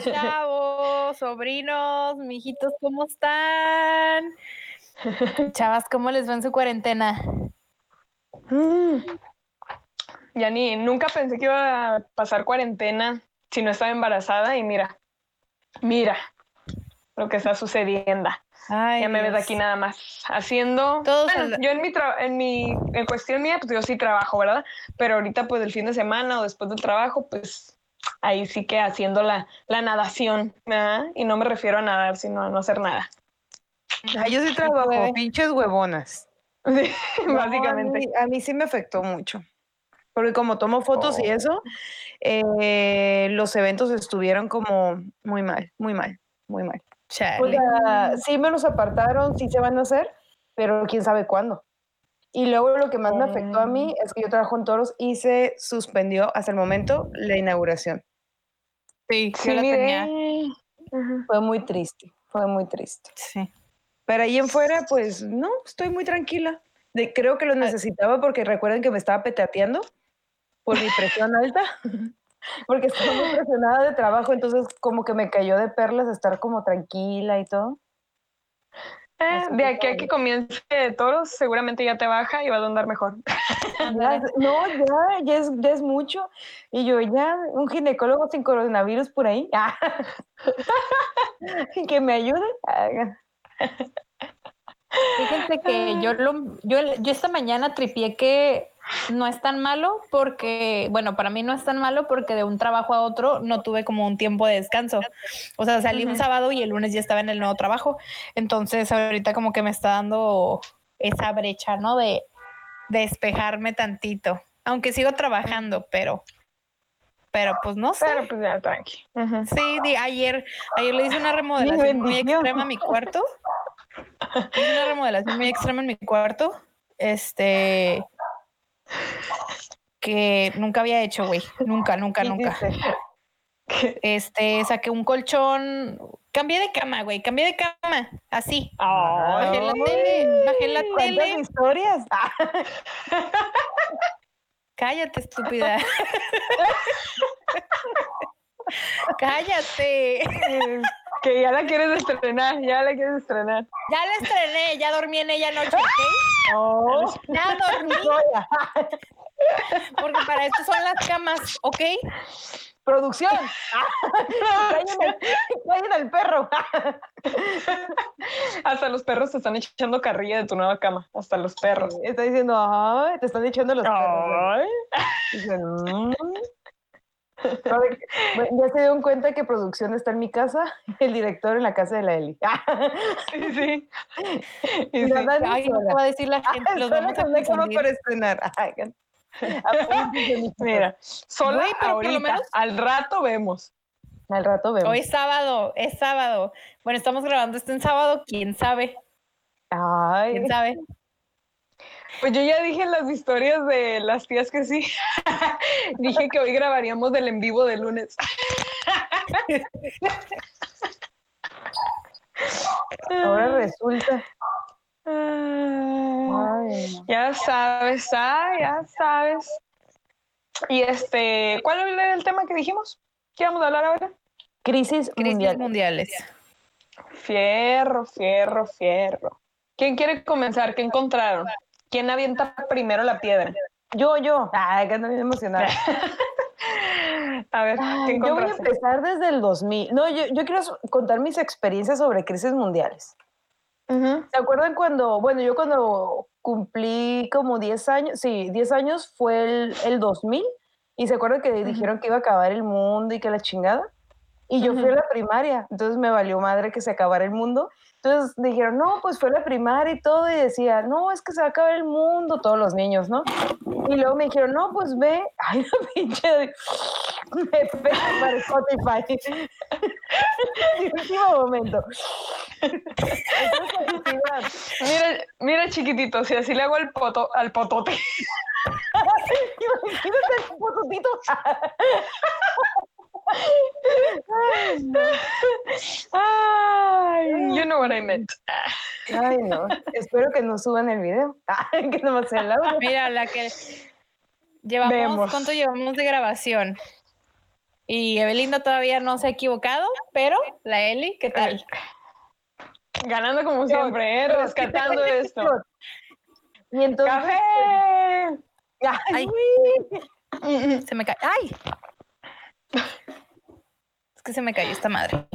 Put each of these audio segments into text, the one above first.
Chavos, sobrinos, mijitos, ¿cómo están? Chavas, ¿cómo les va en su cuarentena? Mm. Ya ni, nunca pensé que iba a pasar cuarentena si no estaba embarazada y mira, mira lo que está sucediendo. ya me ves aquí nada más haciendo. bueno, yo en mi, en mi en cuestión mía, pues yo sí trabajo, ¿verdad? Pero ahorita, pues el fin de semana o después del trabajo, pues ahí sí que haciendo la, la nadación, ¿verdad? Y no me refiero a nadar, sino a no hacer nada. yo sí trabajo, pinches huevonas. básicamente. A mí, sí me afectó mucho. Porque como tomo fotos y oh. eso, eh, los eventos estuvieron como muy mal, muy mal, muy mal. sí me los apartaron, sí se van a hacer, pero quién sabe cuándo. Y luego lo que más me afectó a mí oh. es que yo trabajo en toros y se suspendió hasta el momento la inauguración. Sí, sí, la tenía. Fue muy triste, fue muy triste. Sí. Pero ahí en fuera, pues no, estoy muy tranquila. De, creo que lo ah. necesitaba porque recuerden que me estaba petateando por mi presión alta, porque estaba muy presionada de trabajo, entonces como que me cayó de perlas estar como tranquila y todo. Eh, de aquí a que comience toros, seguramente ya te baja y va a andar mejor. no, ya, ya es, ya es mucho. Y yo, ya, un ginecólogo sin coronavirus por ahí. que me ayude. Fíjense que yo, lo, yo, yo esta mañana tripié que no es tan malo porque, bueno, para mí no es tan malo porque de un trabajo a otro no tuve como un tiempo de descanso. O sea, salí un sábado y el lunes ya estaba en el nuevo trabajo. Entonces ahorita como que me está dando esa brecha, ¿no? De, despejarme tantito. Aunque sigo trabajando, pero pero pues no sé. Pero pues ya tranqui. Sí, ayer, ayer le hice una remodelación muy extrema a mi cuarto. una remodelación muy extrema en mi cuarto. Este que nunca había hecho, güey. Nunca, nunca, nunca. Este, saqué un colchón, cambié de cama, güey, cambié de cama, así. bajé la tele, bajé la tele. historias? Cállate, estúpida. Cállate. Que ya la quieres estrenar, ya la quieres estrenar. Ya la estrené, ya dormí en ella anoche, ¿ok? Oh. Ya dormí. Porque para esto son las camas, ¿ok? Producción. Cállate el perro. Hasta los perros te están echando carrilla de tu nueva cama. Hasta los perros. Está diciendo, ay, te están echando los perros. Ay. Ya se dieron cuenta que producción está en mi casa, el director en la casa de la Eli. Sí, sí. Y sí. Ay, no va a decir la gente, los vamos a confundir. para estrenar. Mira, sola pero ahorita, menos... al rato vemos. Al rato vemos. Hoy es sábado, es sábado. Bueno, estamos grabando esto en sábado, quién sabe. Ay. ¿Quién sabe? Pues yo ya dije las historias de las tías que sí. dije que hoy grabaríamos del en vivo de lunes. Ahora resulta. ya sabes, ah, ya sabes. Y este, ¿cuál era el tema que dijimos? ¿Qué vamos a hablar ahora? Crisis, Crisis mundiales. Fierro, fierro, fierro. ¿Quién quiere comenzar? ¿Qué encontraron? ¿Quién avienta primero la piedra? Yo, yo. Ay, que ando bien emocionada. a ver, ¿qué yo voy a empezar desde el 2000. No, yo, yo quiero contar mis experiencias sobre crisis mundiales. ¿Se acuerdan cuando, bueno, yo cuando cumplí como 10 años, sí, 10 años fue el, el 2000, y se acuerdan que dijeron que iba a acabar el mundo y que la chingada? Y yo fui a la primaria, entonces me valió madre que se acabara el mundo entonces dijeron, no, pues fue la primaria y todo, y decía, no, es que se va a acabar el mundo, todos los niños, ¿no? Y luego me dijeron, no, pues ve, ay, la pinche, me pega para Spotify. último momento. mira, mira, chiquitito, si así le hago al poto, al potote. Imagínate el pototito. Ay, you know what I meant. Ay, no. Espero que no suban el video. que no sea el audio. Mira, la que llevamos, ¿cuánto llevamos de grabación? Y Evelinda todavía no se ha equivocado, pero la Eli, ¿qué tal? Ganando como siempre, ¿eh? rescatando esto. Y entonces. ¡Café! Ay. Se me cae. ¡Ay! Es que se me cayó esta madre.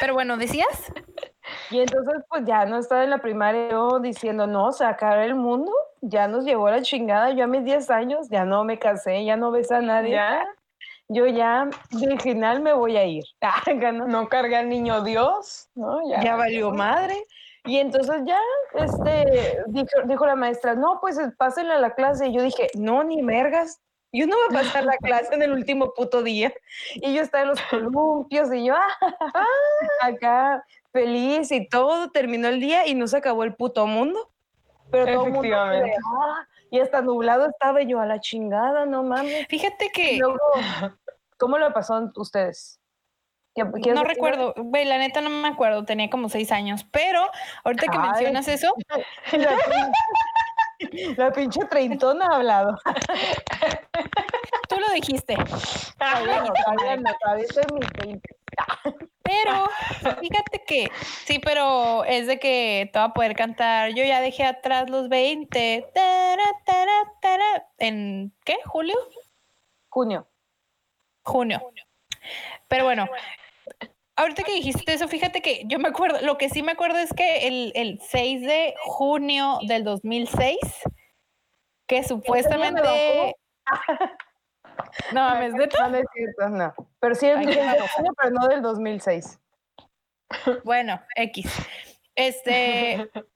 Pero bueno, ¿decías? Y entonces, pues ya no estaba en la primaria yo diciendo, no, sacar el mundo, ya nos llevó a la chingada. Yo a mis 10 años ya no me casé, ya no besé a nadie. ¿Ya? Yo ya, de final me voy a ir. no, no carga al niño Dios, ¿no? Ya, ya valió madre. Y entonces ya, este, dijo, dijo la maestra, no, pues pásenle a la clase. Y yo dije, no, ni mergas, yo no voy a pasar la clase en el último puto día. Y yo estaba en los columpios y yo, ah, acá feliz y todo, terminó el día y no se acabó el puto mundo. Pero todo el mundo, ah, y hasta nublado estaba yo a la chingada, no mames. Fíjate que... ¿Cómo lo pasó ustedes? No recuerdo, güey, la neta no me acuerdo, tenía como seis años, pero ahorita que mencionas eso. La pinche, treintona ha hablado. Tú lo dijiste. Pero fíjate que sí, pero es de que te va a poder cantar. Yo ya dejé atrás los 20. ¿En qué? ¿Julio? Junio. Junio. Pero bueno, ahorita que dijiste eso, fíjate que yo me acuerdo, lo que sí me acuerdo es que el, el 6 de junio del 2006, que supuestamente... No mames, ¿de No, es cierto, no. Pero sí, el de junio, pero no del 2006. Bueno, X. Este,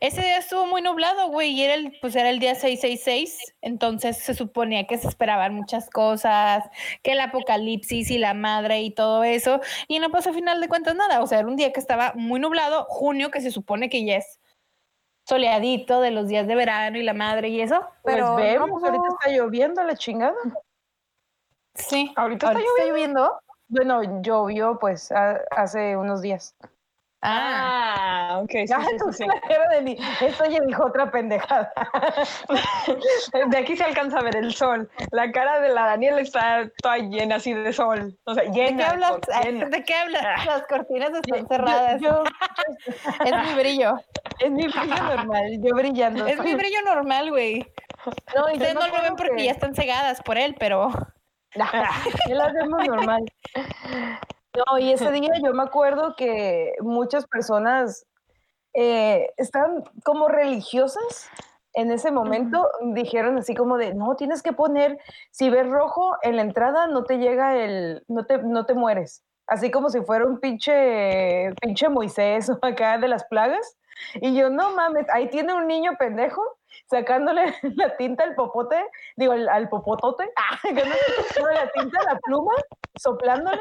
ese día estuvo muy nublado, güey, y era el, pues era el día 666, entonces se suponía que se esperaban muchas cosas, que el apocalipsis y la madre y todo eso, y no pasó a final de cuentas nada, o sea, era un día que estaba muy nublado, junio, que se supone que ya es soleadito de los días de verano y la madre y eso, pues pero vemos, ahorita está lloviendo la chingada. Sí, ahorita, está, lloviendo? Bueno, llovió pues hace unos días. Ah, ok. Sí, ya, sí, sí, de Esto ya dijo otra pendejada. De aquí se alcanza a ver el sol. La cara de la Daniela está toda llena así de sol. O sea, llena. ¿De qué hablas? ¿De qué hablas? Las cortinas están cerradas. Yo, es mi brillo. Es mi brillo normal, yo brillando. Es mi brillo normal, güey. No, Ustedes no lo ven porque ya están cegadas por él, pero... Ya lo hacemos normal. No, y ese día yo me acuerdo que muchas personas eh, estaban como religiosas en ese momento, dijeron así como de, no, tienes que poner, si ves rojo en la entrada, no te llega el, no te, no te mueres. Así como si fuera un pinche, pinche Moisés o acá de las plagas. Y yo, no mames, ahí tiene un niño pendejo sacándole la tinta al popote, digo, al, popotote, ah, la tinta a la pluma, soplándole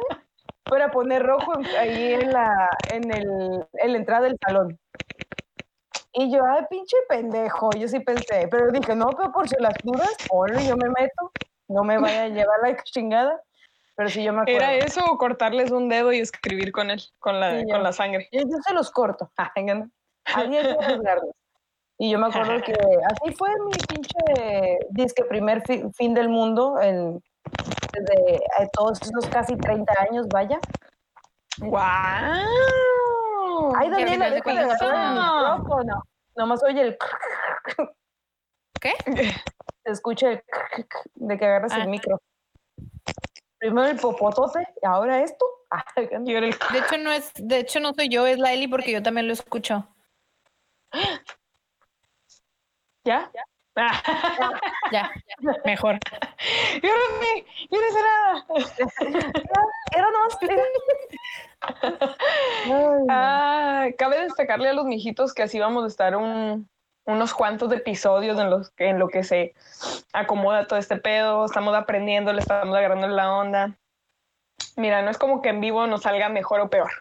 para poner rojo ahí en la, en, el, en la entrada del salón. Y yo, ay, pinche pendejo, yo sí pensé, pero dije, no, pero por si las dudas, ponle, yo me meto, no me vaya a llevar la chingada. Pero si yo me acuerdo. ¿Era eso o cortarles un dedo y escribir con él, con la, con la sangre? Yo, se los corto. Que Y yo me acuerdo que así fue mi pinche disque primer fin del mundo en, desde eh, todos esos casi 30 años, vaya. ¡Wow! Ay, Daniela, deja de agarrar el micrófono. Nomás oye el... ¿Qué? Se escucha el... de que agarras el ah. micro. Primero el popotote y ahora esto. De hecho, no es, de hecho no soy yo, es la Eli porque yo también lo escucho. ¿Ya? ¿Ya? Ya, mejor. Yo no sé, yo no sé nada. Era no ah, cabe destacarle a los mijitos que así vamos a estar un, unos cuantos episodios en los que en lo que se acomoda todo este pedo, estamos aprendiendo, le estamos agarrando la onda. Mira, no es como que en vivo nos salga mejor o peor.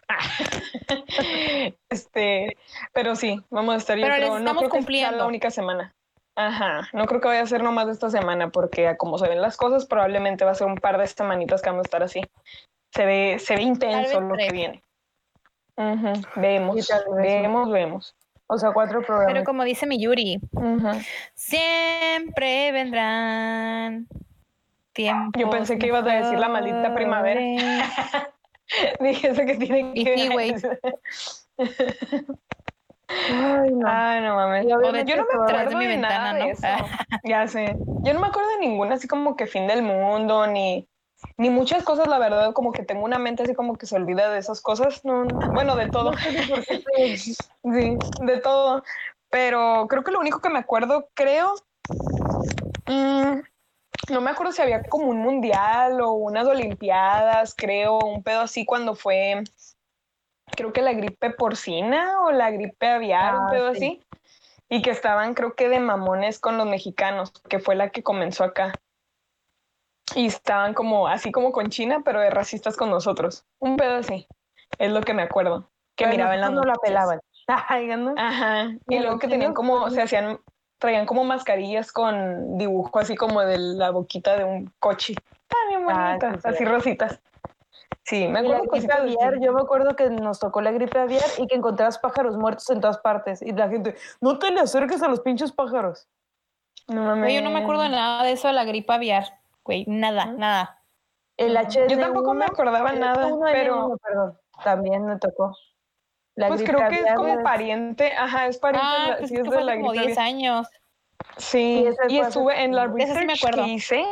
este, pero sí, vamos a estar yo creo, no creo cumpliendo. que sea la única semana. Ajá, no creo que vaya a ser nomás esta semana, porque como se ven las cosas, probablemente va a ser un par de semanitas que vamos a estar así. Se ve, se ve intenso lo que viene. Vemos, vemos, vemos. O sea, cuatro programas. Pero como dice mi Yuri, siempre vendrán Tiempo. Yo pensé que ibas a decir la maldita primavera. Dije eso que tiene que Y sí, güey. Ay, no. Ay, no mames. Yo no me de acuerdo mi de ventana, nada ¿no? de eso. Ya sé. Yo no me acuerdo de ninguna así como que fin del mundo, ni, ni muchas cosas, la verdad, como que tengo una mente así como que se olvida de esas cosas. No, no. bueno, de todo. Sí, de todo. Pero creo que lo único que me acuerdo, creo, mm, no me acuerdo si había como un mundial o unas olimpiadas, creo, un pedo así cuando fue, creo que la gripe porcina o la gripe aviar, un Ah, pedo sí. así. Y que estaban, creo que de mamones con los mexicanos, que fue la que comenzó acá. Y estaban como, así como con China, pero de racistas con nosotros. Un pedo así. Es lo que me acuerdo. Que Pero miraban nosotros no la pelaban. Ajá. Y Y luego que tenían como, se hacían, traían como mascarillas con dibujo así como de la boquita de un coche. Ah, sí, bonitas, sí. así rositas. Sí, me Y la acuerdo gripe aviar, yo me acuerdo que nos tocó la gripe aviar y que encontrabas pájaros muertos en todas partes. Y la gente, no te le acerques a los pinches pájaros. No mames. Yo no me acuerdo de nada de eso de la gripe aviar. Güey, nada, nada. El H1N1. Yo tampoco me acordaba el nada, H1N1, pero perdón, también me tocó. La pues creo que es como de- pariente, ajá, es pariente, de Ah, la- pues sí es es que de fue la como gripe 10 aviar. años. Sí, y hace estuve en la Ese sí me research acuerdo. que hice,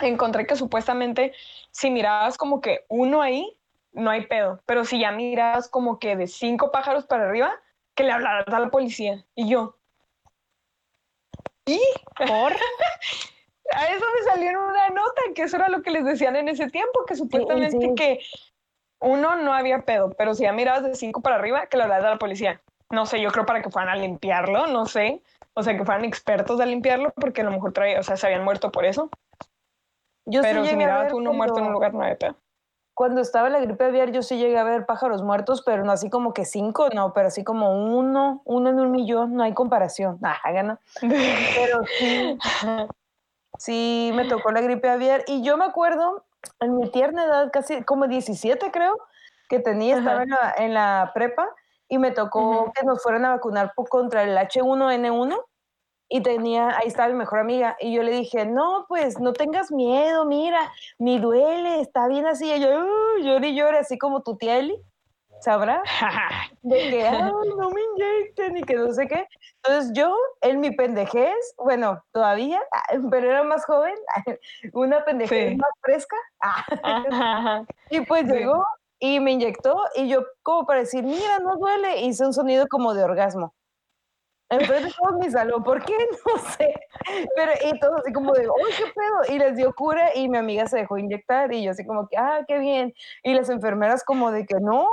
encontré que supuestamente si mirabas como que uno ahí, no hay pedo, pero si ya mirabas como que de cinco pájaros para arriba, que le hablaras a la policía. Y yo, ¿y? ¿Por? A eso me salió en una nota, que eso era lo que les decían en ese tiempo, que supuestamente sí. que uno no había pedo, pero si ya mirabas de cinco para arriba, que le hablaras a la policía. No sé, yo creo para que fueran a limpiarlo, no sé. O sea, que fueran expertos a limpiarlo, porque a lo mejor traía, o sea, se habían muerto por eso. Yo sí pero si llegué a mirabas uno muerto en un lugar, no había pedo. Cuando estaba la gripe aviar, yo sí llegué a ver pájaros muertos, pero no así como que cinco, no, pero así como uno, uno en un millón, no hay comparación. Ah, gana. Pero sí, sí me tocó la gripe aviar. Y yo me acuerdo, en mi tierna edad, casi como 17 creo, que tenía, Ajá. estaba en la, en la prepa y me tocó que nos fueran a vacunar contra el H1N1 y tenía, ahí estaba mi mejor amiga y yo le dije, no, pues no tengas miedo, mira, ni duele, está bien así. Y yo, "Uh", lloré y lloré, así como tu tía Eli, ¿sabrá? de que, ay, no me inyecten y que no sé qué. Entonces yo, en mi pendejez, bueno, todavía, pero era más joven, una pendejez Sí. más fresca, Ajá. y pues Sí. llegó y me inyectó y yo como para decir, mira, no duele, hice un sonido como de orgasmo. Enfrente de todo mi salón, ¿por qué? No sé. Pero, y todos así como de, ¡ay, qué pedo! Y les dio cura y mi amiga se dejó inyectar y yo así como que, ¡ah, qué bien! Y las enfermeras como de que, no,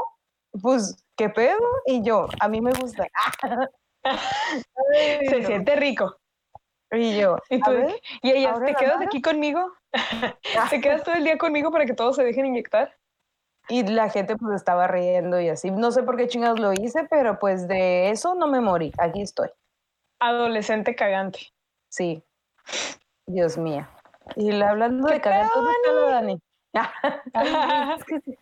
pues, ¿qué pedo? Y yo, a mí me gusta. Ay, Se no. siente rico. Y yo, Y, tú, ver, y ellas, ¿ahora ¿te quedas aquí conmigo? ¿Te quedas todo el día conmigo para que todos se dejen inyectar? Y la gente pues estaba riendo y así. No sé por qué chingados lo hice, pero pues de eso no me morí. Aquí estoy. Adolescente cagante. Sí. Dios mío. Y la- hablando de ¿Qué cagar, pedo, ¿dónde está la Dani? Ay, es, que, sí-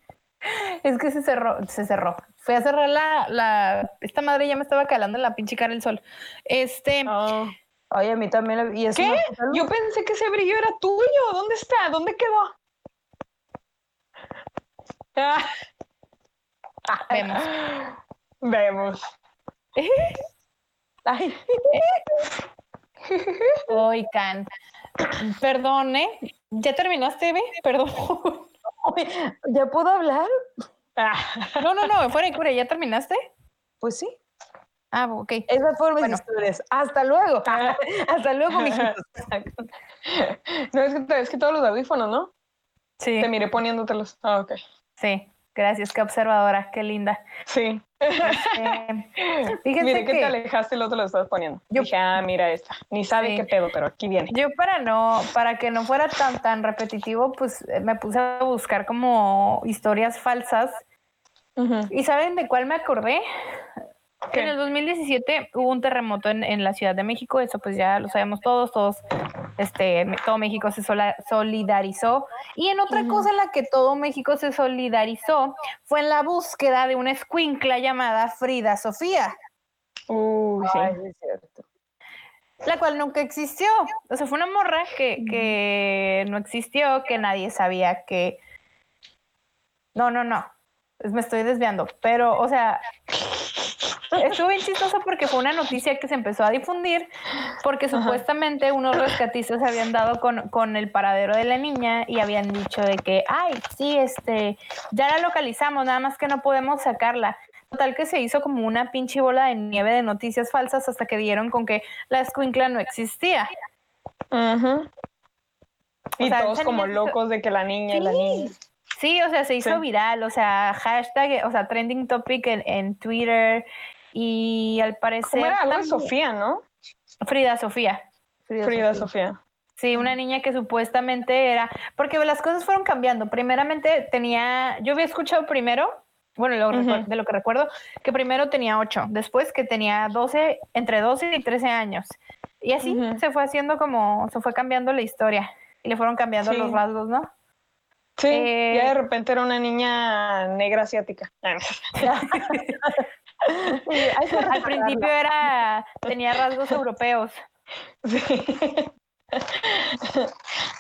es que se cerró, se cerró. Fui a cerrar la, la, esta madre ya me estaba calando la pinche cara el sol. Este, Oh. Ay, a mí también. la- ¿Y ¿Qué? Yo pensé que ese brillo era tuyo. ¿Dónde está? ¿Dónde quedó? Ah, vemos. vemos. Ay, Oigan, perdón, ¿eh? ¿Ya terminaste, Eve? Perdón. ¿Ya puedo hablar? Ah, No, no, no, fuera de cura, ¿ya terminaste? Pues sí. Ah, ok. Esas fueron mis Bueno. historias. Hasta luego. Hasta luego, mijitos. no, es que, es que todos los audífonos, ¿no? Sí, Te miré poniéndotelos. Ah, ok. Sí. Gracias, qué observadora, qué linda. Sí. Eh, fíjense Miré que, te que alejaste y luego te lo estabas poniendo. Yo- Dije, ah, mira esta. Ni sabe Sí. qué pedo, pero aquí viene. yo para no, para que no fuera tan tan repetitivo, pues eh, me puse a buscar como historias falsas. ¿Y saben de cuál me acordé? ¿Qué? En el 2017 hubo un terremoto en, en la Ciudad de México, eso pues ya lo sabemos todos, todos, este, todo México se sola- solidarizó. Y en otra cosa en la que todo México se solidarizó fue en la búsqueda de una escuincla llamada Frida Sofía. Uy, sí. Ay, sí es cierto. la cual nunca existió. O sea, fue una morra que, que no existió, que nadie sabía que... No, no, no. Me estoy desviando. Pero, o sea, estuvo bien chistoso porque fue una noticia que se empezó a difundir porque supuestamente unos rescatistas habían dado con, con, el paradero de la niña y habían dicho de que, ay, sí, este, ya la localizamos, nada más que no podemos sacarla. Total que se hizo como una pinche bola de nieve de noticias falsas hasta que dieron con que la escuincla no existía. Y todos como locos de que la niña y la niña. Sí, o sea, se hizo viral, o sea, hashtag, o sea, trending topic en, Twitter y al parecer... ¿Cómo era algo de Sofía, no? Frida Sofía. Frida, Sofía. Sí, una niña que supuestamente era, porque las cosas fueron cambiando. Primeramente tenía, yo había escuchado primero bueno, de lo que recuerdo, que primero tenía 8, después que tenía 12, entre 12 y 13 años. Y así se fue haciendo como, se fue cambiando la historia y le fueron cambiando los rasgos, ¿no? Sí, ya de eh, repente era una niña negra asiática. Al principio era, tenía rasgos europeos. Sí.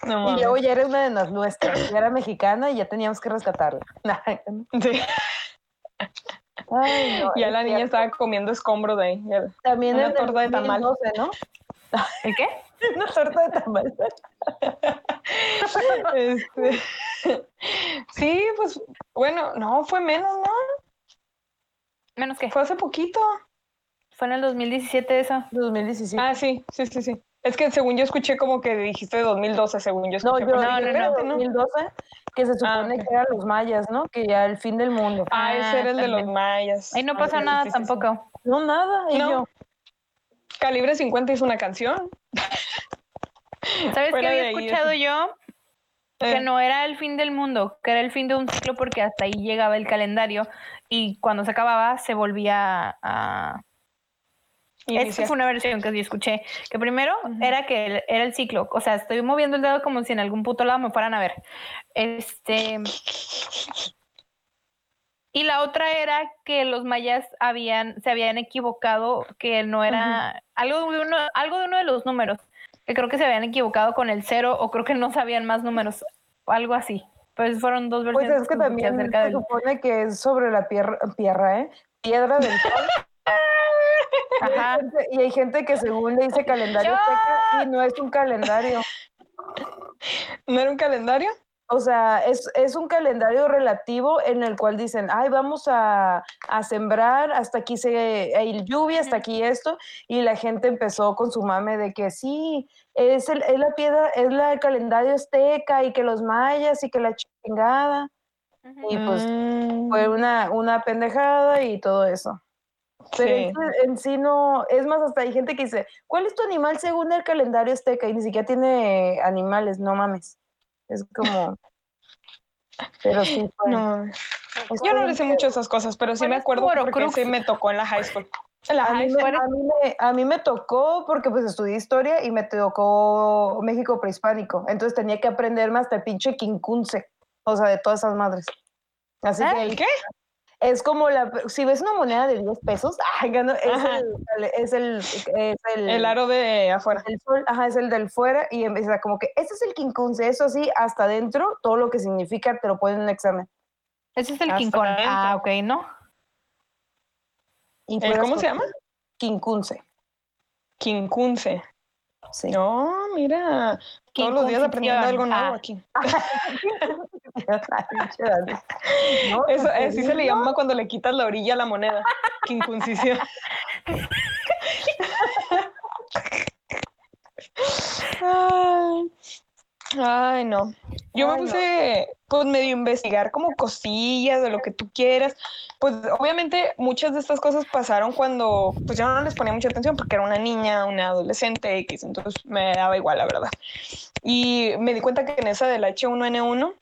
y luego ya era una de las nuestras, ya era mexicana y ya teníamos que rescatarla. Sí. ya la niña estaba comiendo escombros de ahí. También una torta de tamal. ¿no? ¿El qué? Una torta de tamal. Este, sí, pues bueno, no, fue menos, ¿no? ¿Menos qué? Fue hace poquito. Fue en el 2017 eso. 2017. Ah, sí, sí, sí, sí. Es que según yo escuché como que dijiste 2012, según yo escuché. No, yo, no, no, 2012, que se ah, supone que eran los mayas, ¿no? Que ya el fin del mundo. Ah, ese era el de los mayas. Ahí no pasa nada tampoco. No, nada. Y yo. Calibre 50 hizo una canción. ¿Sabes qué había escuchado yo? Que eh. no era el fin del mundo, que era el fin de un ciclo porque hasta ahí llegaba el calendario y cuando se acababa se volvía a esa fue una versión que yo escuché. Que primero era que era el ciclo. O sea, estoy moviendo el dedo como si en algún puto lado me fueran a ver. Este. Y la otra era que los mayas habían, se habían equivocado, que no era algo, de uno, algo de uno de los números, que creo que se habían equivocado con el cero o creo que no sabían más números, algo así. Pues fueron dos versiones. Pues es que también se supone que es sobre la piedra, piedra ¿eh? Piedra del sol. Y hay gente que según le dice calendario y no es un calendario. ¿No era un calendario? O sea, es, es, un calendario relativo en el cual dicen, ay, vamos a, a, sembrar, hasta aquí se, hay lluvia, hasta aquí esto, y la gente empezó con su mame de que sí, es, el, es la piedra, es la, el calendario azteca, y que los mayas, y que la chingada. Y pues fue mm. una, una pendejada y todo eso. Pero en sí no, es más, hasta hay gente que dice, ¿cuál es tu animal según el calendario azteca? Y ni siquiera tiene animales, no mames. Es como... Pero sí, no. Yo no le sé mucho esas cosas, pero sí me acuerdo porque sí me tocó en la high school. a, mí me, a, mí me, tocó porque pues estudié historia y me tocó México prehispánico. Entonces tenía que aprenderme hasta el pinche quincunce, o sea, de todas esas madres. Así ¿Eh? que, ¿Qué? Es como la, si ves una moneda de 10 pesos, es, el, es, el, el, aro de afuera. El sol, ajá, es el del fuera y empieza como que, ese es el quincunce, eso así, hasta adentro, todo lo que significa te lo ponen en un examen. Ese es el quincón. Ah, ok, ¿no? ¿Cómo se llama? Quincunce. Quincunce. Sí. No, mira, todos los días aprendiendo algo nuevo ah. aquí. Eso, así se le llama cuando le quitas la orilla a la moneda. Quincunción. Ay. Ay, no. Yo me puse, pues, medio investigar como cosillas de lo que tú quieras. Pues, obviamente, muchas de estas cosas pasaron cuando, pues, yo no les ponía mucha atención porque era una niña, una adolescente X, entonces me daba igual, la verdad. Y me di cuenta que en esa del H1N1,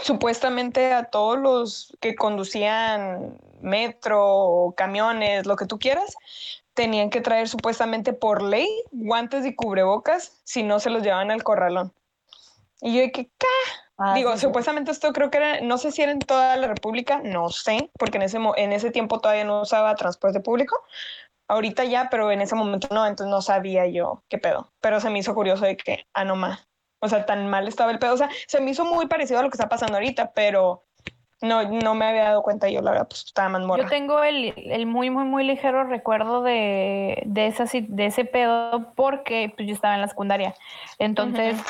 supuestamente a todos los que conducían metro, camiones, lo que tú quieras, tenían que traer supuestamente por ley guantes y cubrebocas si no se los llevaban al corralón. Y yo que, ¿qué? Ah, Digo, supuestamente esto creo que era, no sé si era en toda la República, no sé, porque en ese, en ese tiempo todavía no usaba transporte público. Ahorita ya, pero en ese momento no, entonces no sabía yo qué pedo. Pero se me hizo curioso de que, ah, no más. O sea, tan mal estaba el pedo. O sea, se me hizo muy parecido a lo que está pasando ahorita, pero no, no me había dado cuenta yo, la verdad, pues estaba más morra. Yo tengo el, el muy, muy, muy ligero recuerdo de, de, esa, de ese pedo porque pues, yo estaba en la secundaria. Entonces,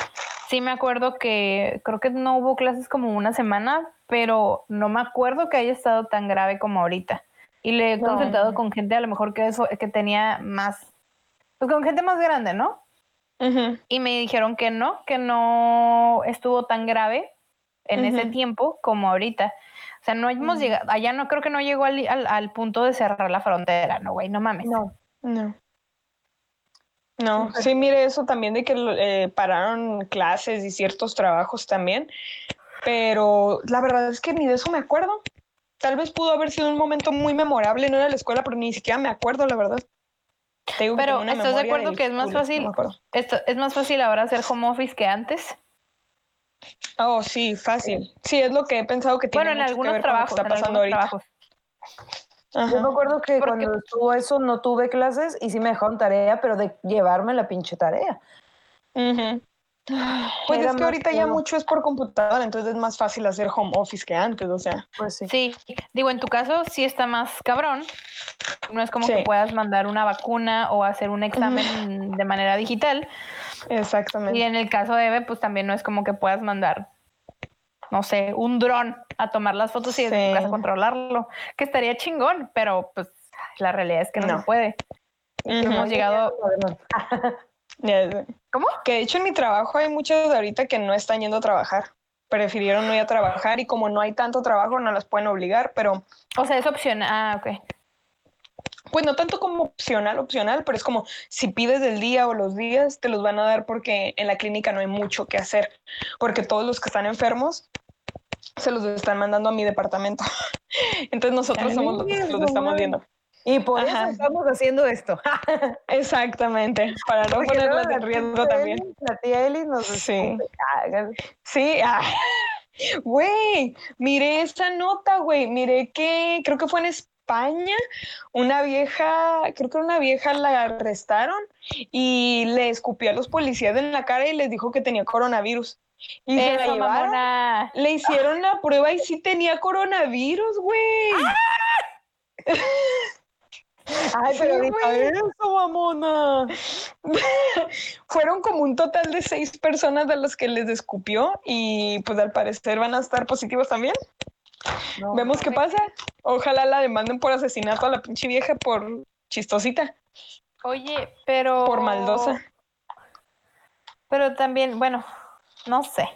sí me acuerdo que creo que no hubo clases como una semana, pero no me acuerdo que haya estado tan grave como ahorita. Y le he consultado con gente a lo mejor que eso, que tenía más, pues con gente más grande, ¿no? Y me dijeron que no, que no estuvo tan grave en ese tiempo como ahorita. O sea, no hemos llegado, allá no creo que no llegó al, al, punto de cerrar la frontera, no, güey, no mames. No, no. No, sí, mire eso también de que eh, pararon clases y ciertos trabajos también, pero la verdad es que ni de eso me acuerdo. Tal vez pudo haber sido un momento muy memorable, no era la escuela, pero ni siquiera me acuerdo, la verdad. Pero ¿estás de acuerdo que es más fácil? esto, es más fácil ahora hacer home office que antes. Oh, sí, fácil. Sí, es lo que he pensado que tiene bueno, en algunos trabajos, está pasando ahorita. Trabajos. Yo me acuerdo que cuando estuvo eso no tuve clases y sí me dejaron tarea, pero de llevarme la pinche tarea. Pues es que ahorita ya mucho es por computadora, entonces es más fácil hacer home office que antes, o sea. Pues sí. Sí, digo, en tu caso sí está más cabrón. No es como que puedas mandar una vacuna o hacer un examen de manera digital. Exactamente. Y en el caso de Eve, pues también no es como que puedas mandar, no sé, un dron a tomar las fotos y desde tu casa controlarlo, que estaría chingón, pero pues la realidad es que no, se puede. Hemos llegado... ¿Cómo? Que de hecho en mi trabajo hay muchos ahorita que no están yendo a trabajar. Prefirieron no ir a trabajar y como no hay tanto trabajo no las pueden obligar, pero... O sea, es opcional. Ah, ok. Pues no tanto como opcional, opcional, pero es como si pides el día o los días, te los van a dar porque en la clínica no hay mucho que hacer, porque todos los que están enfermos se los están mandando a mi departamento. Entonces nosotros somos los que los estamos viendo. Y por eso estamos haciendo esto. Exactamente, para no ponerlas en riesgo también. La tía Eli nos Sí. Sí, ah. Güey, miré esa nota, güey. Miré que creo que fue en España, una vieja, creo que una vieja la arrestaron y le escupió a los policías en la cara y les dijo que tenía coronavirus. Y se la llevaron. Le hicieron la prueba y sí tenía coronavirus, güey. ¡Ah! Ay, pero eso, mamona. Fueron como un total de seis personas de las que les escupió y pues al parecer van a estar positivos también. Vemos qué pasa. Ojalá la demanden por asesinato a la pinche vieja por chistosita. Oye, pero. Por maldosa. Pero también, bueno, no sé.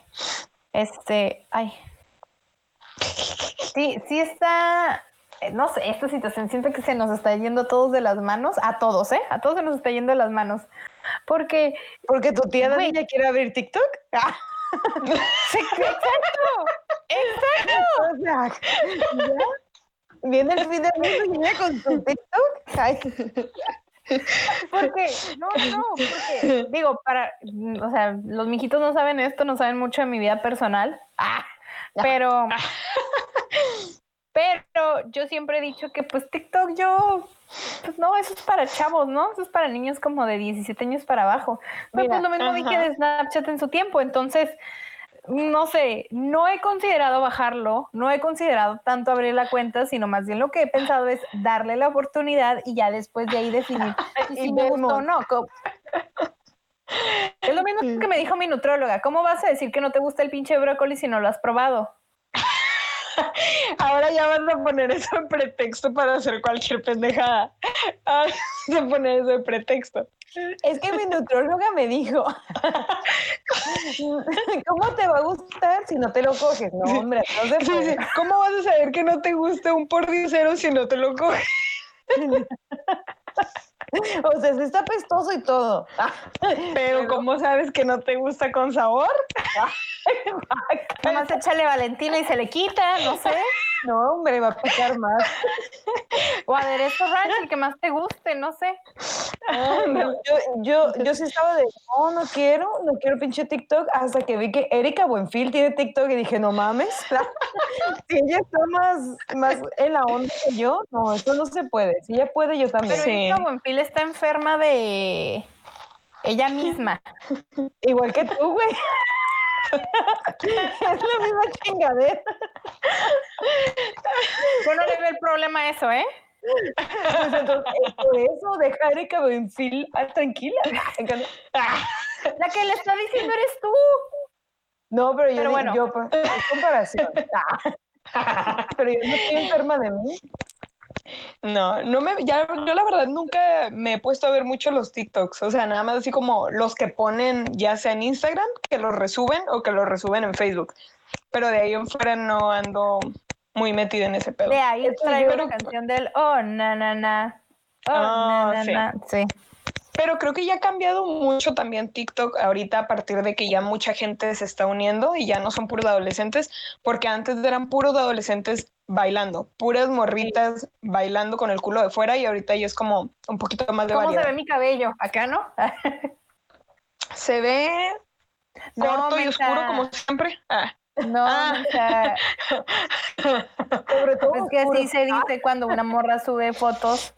Este, ay. Sí, sí está eh, no sé, esta situación siento que se nos está yendo a todos de las manos, a todos, ¿eh? A todos se nos está yendo de las manos. Porque. Porque tu tía Dani ya quiere abrir TikTok. exacto. Exacto. Viene el fin del mundo y viene con su TikTok. Porque, no, no, porque, digo, para, o sea, los mijitos no saben esto, no saben mucho de mi vida personal. Ah, pero pero yo siempre he dicho que pues TikTok yo, pues no, eso es para chavos, ¿no? Eso es para niños como de 17 años para abajo. Pero pues lo mismo dije de Snapchat en su tiempo, entonces, no sé, no he considerado bajarlo, no he considerado tanto abrir la cuenta, sino más bien lo que he pensado es darle la oportunidad y ya después de ahí definir si me gustó o no. Es lo mismo que me dijo mi nutróloga. ¿Cómo vas a decir que no te gusta el pinche brócoli si no lo has probado? Ahora ya vas a poner eso en pretexto para hacer cualquier pendejada. Ahora vas a poner eso en pretexto. Es que mi nutróloga me dijo, ¿cómo te va a gustar si no te lo coges? No, hombre, no se puede. ¿Cómo vas a saber que no te gusta un pordiosero si no te lo coges? O sea, está pestoso y todo. Pero, ¿cómo sabes que no te gusta con sabor? Nomás échale Valentina y se le quita, no sé. No, hombre, va a picar más. O aderezo ranch, el que más te guste, no sé. yo, yo, yo sí estaba de, no, no quiero, no quiero pinche TikTok, hasta que vi que Erika Buenfil tiene TikTok y dije, no mames, si ella está más, más en la onda que yo, no, esto no se puede. Si ella puede, yo también. Pero Erika Buenfil está enferma de ella misma. Igual que tú, güey. es la misma chingadera. Yo no le veo el problema a eso, ¿eh? Pues entonces, por eso deja a Erika Benfil ah, tranquila. La que le está diciendo eres tú. No, pero yo, pero bueno. yo pues, es comparación. pero yo no estoy enferma de mí. No, no me, ya, yo la verdad nunca me he puesto a ver mucho los TikToks, o sea, nada más así como los que ponen ya sea en Instagram, que los resuben o que los resuben en Facebook, pero de ahí en fuera no ando muy metida en ese pedo. De ahí traigo la canción del oh, na, na, na, oh, na, na, na, sí. Pero creo que ya ha cambiado mucho también TikTok ahorita a partir de que ya mucha gente se está uniendo y ya no son puros adolescentes, porque antes eran puros adolescentes bailando, puras morritas bailando con el culo de fuera y ahorita ya es como un poquito más de ¿Cómo variedad. se ve mi cabello? ¿Acá no? se ve corto y oscuro como siempre. Ah. No, ah. sobre todo es que así se dice cuando una morra sube fotos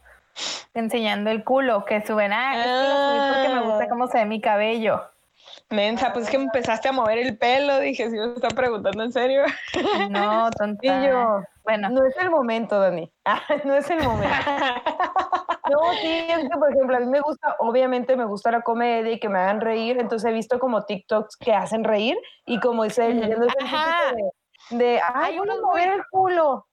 enseñando el culo, que suben, ah, subí porque me gusta ah. cómo se ve mi cabello. Mensa, pues es que empezaste a mover el pelo, dije, si me está preguntando en serio. No, tontillo. Bueno. No es el momento, Dani. no es el momento. No, sí, es que, por ejemplo, a mí me gusta, obviamente me gusta la comedia y que me hagan reír, entonces he visto como TikToks que hacen reír y como dice, de, de, ay, uno mover el culo.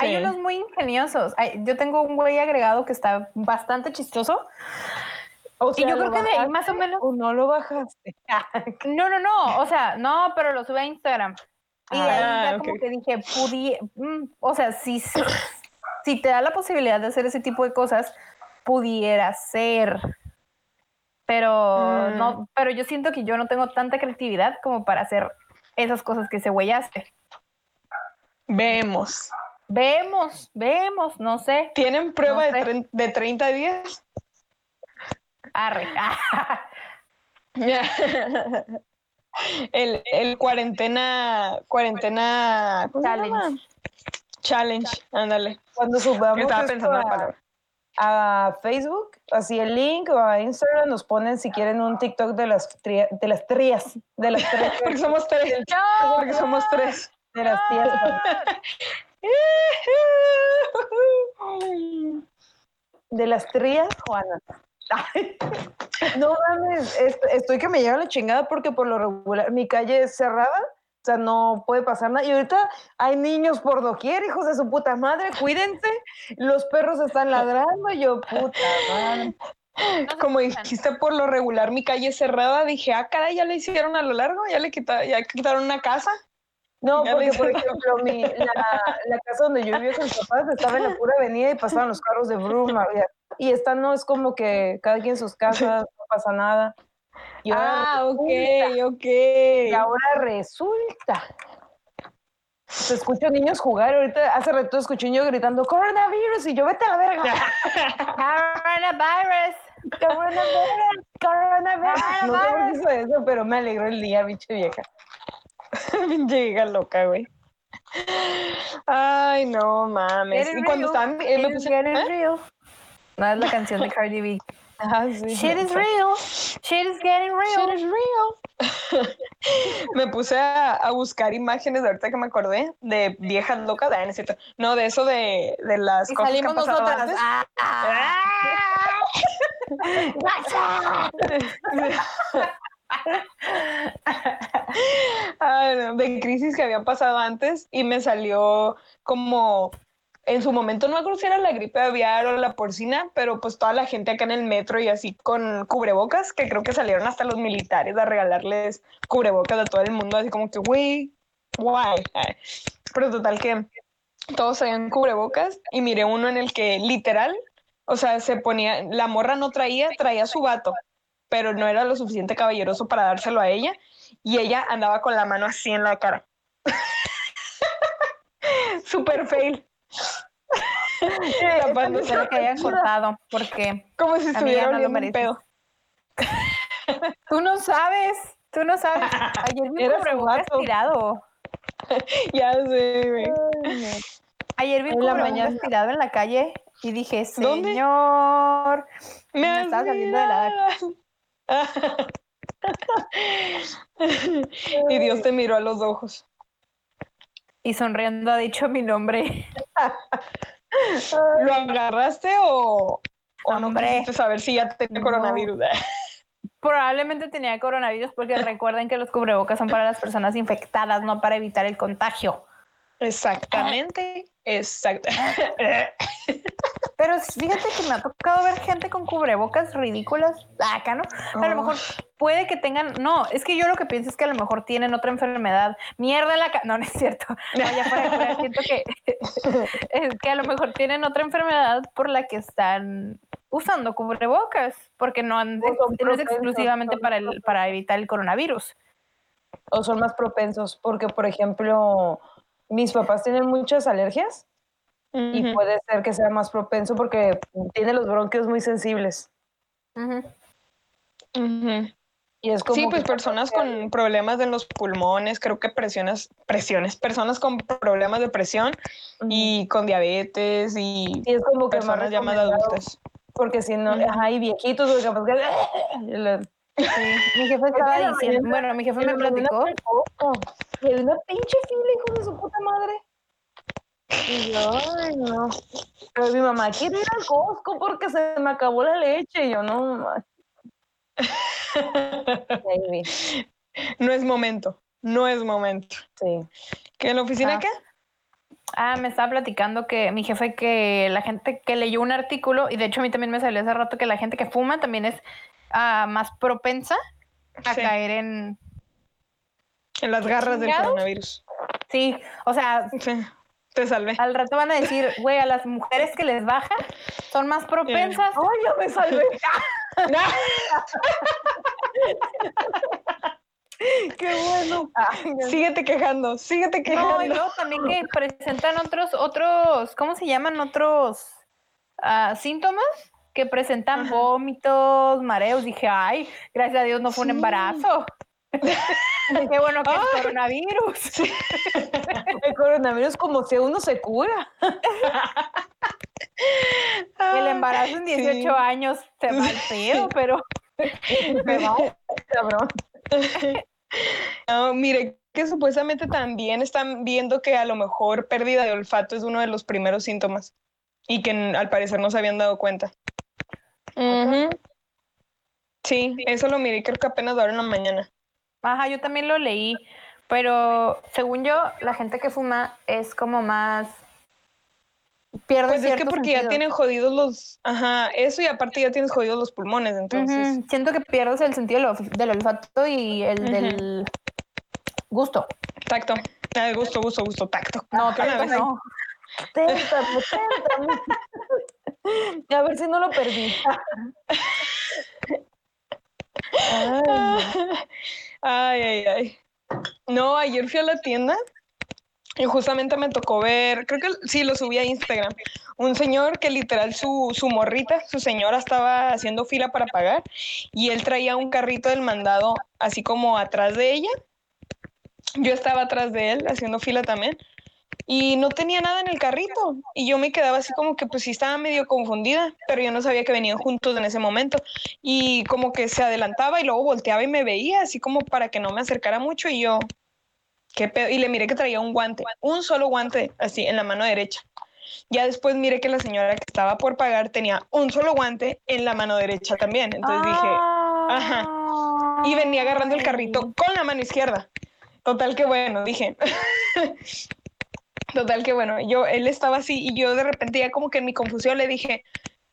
Hay unos muy ingeniosos. yo tengo un güey agregado que está bastante chistoso. Y yo creo que de ahí más o menos. ¿O no lo bajaste? no, no, no. O sea, no, pero lo sube a Instagram. Y ahí ya ah, como que dije, pudi mm, o sea, si, si te da la posibilidad de hacer ese tipo de cosas, pudiera ser. Pero no, mm. pero yo siento que yo no tengo tanta creatividad como para hacer esas cosas que ese güey hace. Vemos. Vemos, vemos, no sé. ¿Tienen prueba de, de 30 días? Arre. el, el cuarentena, cuarentena challenge. Challenge, ándale. Cuando subamos a, Facebook, así el link o a Instagram nos ponen si quieren un TikTok de las de las trías, de las tres. porque somos tres. porque somos tres. De las tías. De las trías, Juana. No mames, estoy que me llega la chingada porque por lo regular mi calle es cerrada, o sea, no puede pasar nada. Y ahorita hay niños por doquier, hijos de su puta madre, cuídense. Los perros están ladrando, yo puta madre. Como dijiste por lo regular mi calle es cerrada, dije, ah, caray, ya le hicieron a lo largo, ya le quitaron, ya quitaron una casa. No, porque por ejemplo, mi, la, casa donde yo vivía con mis papás estaba en la pura avenida y pasaban los carros de bruma. Y esta no es como que cada quien en sus casas, no pasa nada. ah, ok, ok. Y ahora resulta. Se escucho niños jugar. Ahorita hace rato escuché un niño gritando coronavirus y yo vete a la verga. coronavirus. Coronavirus. Coronavirus. No sé por qué hizo eso, pero me alegró el día, bicho vieja. Llega loca, güey. Ay, no mames. Y cuando estaban. Eh, me puse, ¿eh? No es la canción de Cardi B. Ah, sí, Shit is real. Shit is getting real. Shit is real. me puse a, a, buscar imágenes de ahorita que me acordé de viejas locas. Ah, no, es cierto. no de eso de, de las y cosas salimos que nosotras. Antes. Ah, ah. de crisis que habían pasado antes y me salió como en su momento no me acuerdo si era la gripe aviar o la porcina, pero pues toda la gente acá en el metro y así con cubrebocas, que creo que salieron hasta los militares a regalarles cubrebocas a todo el mundo, así como que, güey, guay. Pero total que todos traían cubrebocas y miré uno en el que literal, o sea, se ponía, la morra no traía, traía su vato, pero no era lo suficiente caballeroso para dárselo a ella y ella andaba con la mano así en la cara. Super fail. Espero que hayan cortado, porque. Como si estuviera oliendo un pedo. Tú no sabes, tú no sabes. Ayer vi un cubrebocas tirado. ya sé, güey. Ayer vi un cubrebocas tirado en la calle y dije, señor, me, estaba saliendo de la... y Dios te miró a los ojos. Y sonriendo ha dicho mi nombre. ¿Lo agarraste o, o no quisiste saber si ya tenía coronavirus? Probablemente tenía coronavirus porque recuerden que los cubrebocas son para las personas infectadas, no para evitar el contagio. Exactamente, exacto. Pero fíjate que me ha tocado ver gente con cubrebocas ridículas acá, ¿no? A lo mejor puede que tengan, no, es que yo lo que pienso es que a lo mejor tienen otra enfermedad. Mierda en la cara, no, no es cierto. No, ya siento que es que a lo mejor tienen otra enfermedad por la que están usando cubrebocas, porque no, han, no es exclusivamente para, el, para evitar el coronavirus. O son más propensos, porque por ejemplo, mis papás tienen muchas alergias y puede ser que sea más propenso porque tiene los bronquios muy sensibles. Y es como sí, pues personas con problemas en los pulmones, creo que presiones, presiones, personas con problemas de presión y con diabetes y, es como que personas ya más adultas. Porque si no, hay viejitos, porque capaz que... mi jefe estaba diciendo, bueno, mi jefe me platicó. Y hay una pinche fila, hijo de su puta madre. Y yo, ay, no. Pero mi mamá quiere ir al Costco porque se me acabó la leche. Y yo, no, No es momento. No es momento. Sí. ¿Qué en la oficina ah. qué? Ah, me estaba platicando que mi jefe que la gente que leyó un artículo, y de hecho a mí también me salió hace rato que la gente que fuma también es ah, más propensa a caer en... En las garras del coronavirus. Sí, o sea, te salvé. Al rato van a decir, güey, a las mujeres que les bajan son más propensas. ¡Ay, yo me salvé! ¡Qué bueno! síguete quejando, síguete quejando. No, y luego también que presentan otros, otros, ¿cómo se llaman? Otros uh, síntomas que presentan vómitos, mareos. Dije, ay, gracias a Dios no fue un embarazo. Qué bueno que es coronavirus. El coronavirus como si uno se cura. El embarazo en 18 años se va al pedo, pero me va, cabrón. No, mire, que supuestamente también están viendo que a lo mejor pérdida de olfato es uno de los primeros síntomas y que al parecer no se habían dado cuenta. Sí, eso lo miré creo que apenas ahora en la mañana. Ajá, yo también lo leí, pero según yo, la gente que fuma es como más pierde Pues es que porque ya tienen jodidos los, ajá, eso y aparte ya tienes jodidos los pulmones, entonces. Siento que pierdes el sentido del, olfato y el del gusto. Tacto. Ah, gusto, gusto, gusto, tacto. No, tacto no. Téntame, téntame. A ver si no lo perdí. Ay, ay, ay. No, ayer fui a la tienda y justamente me tocó ver, creo que sí lo subí a Instagram, un señor que literal su, su morrita, su señora estaba haciendo fila para pagar y él traía un carrito del mandado así como atrás de ella. Yo estaba atrás de él haciendo fila también y no tenía nada en el carrito. Y yo me quedaba así como que pues sí estaba medio confundida, pero yo no sabía que venían juntos en ese momento. Y como que se adelantaba y luego volteaba y me veía así como para que no me acercara mucho y yo, ¿qué pedo? Y le miré que traía un guante, un solo guante así en la mano derecha. Ya después miré que la señora que estaba por pagar tenía un solo guante en la mano derecha también. Entonces dije, ajá. Y venía agarrando el carrito con la mano izquierda. Total que bueno, dije. Total que bueno, yo, él estaba así y yo de repente ya como que en mi confusión le dije,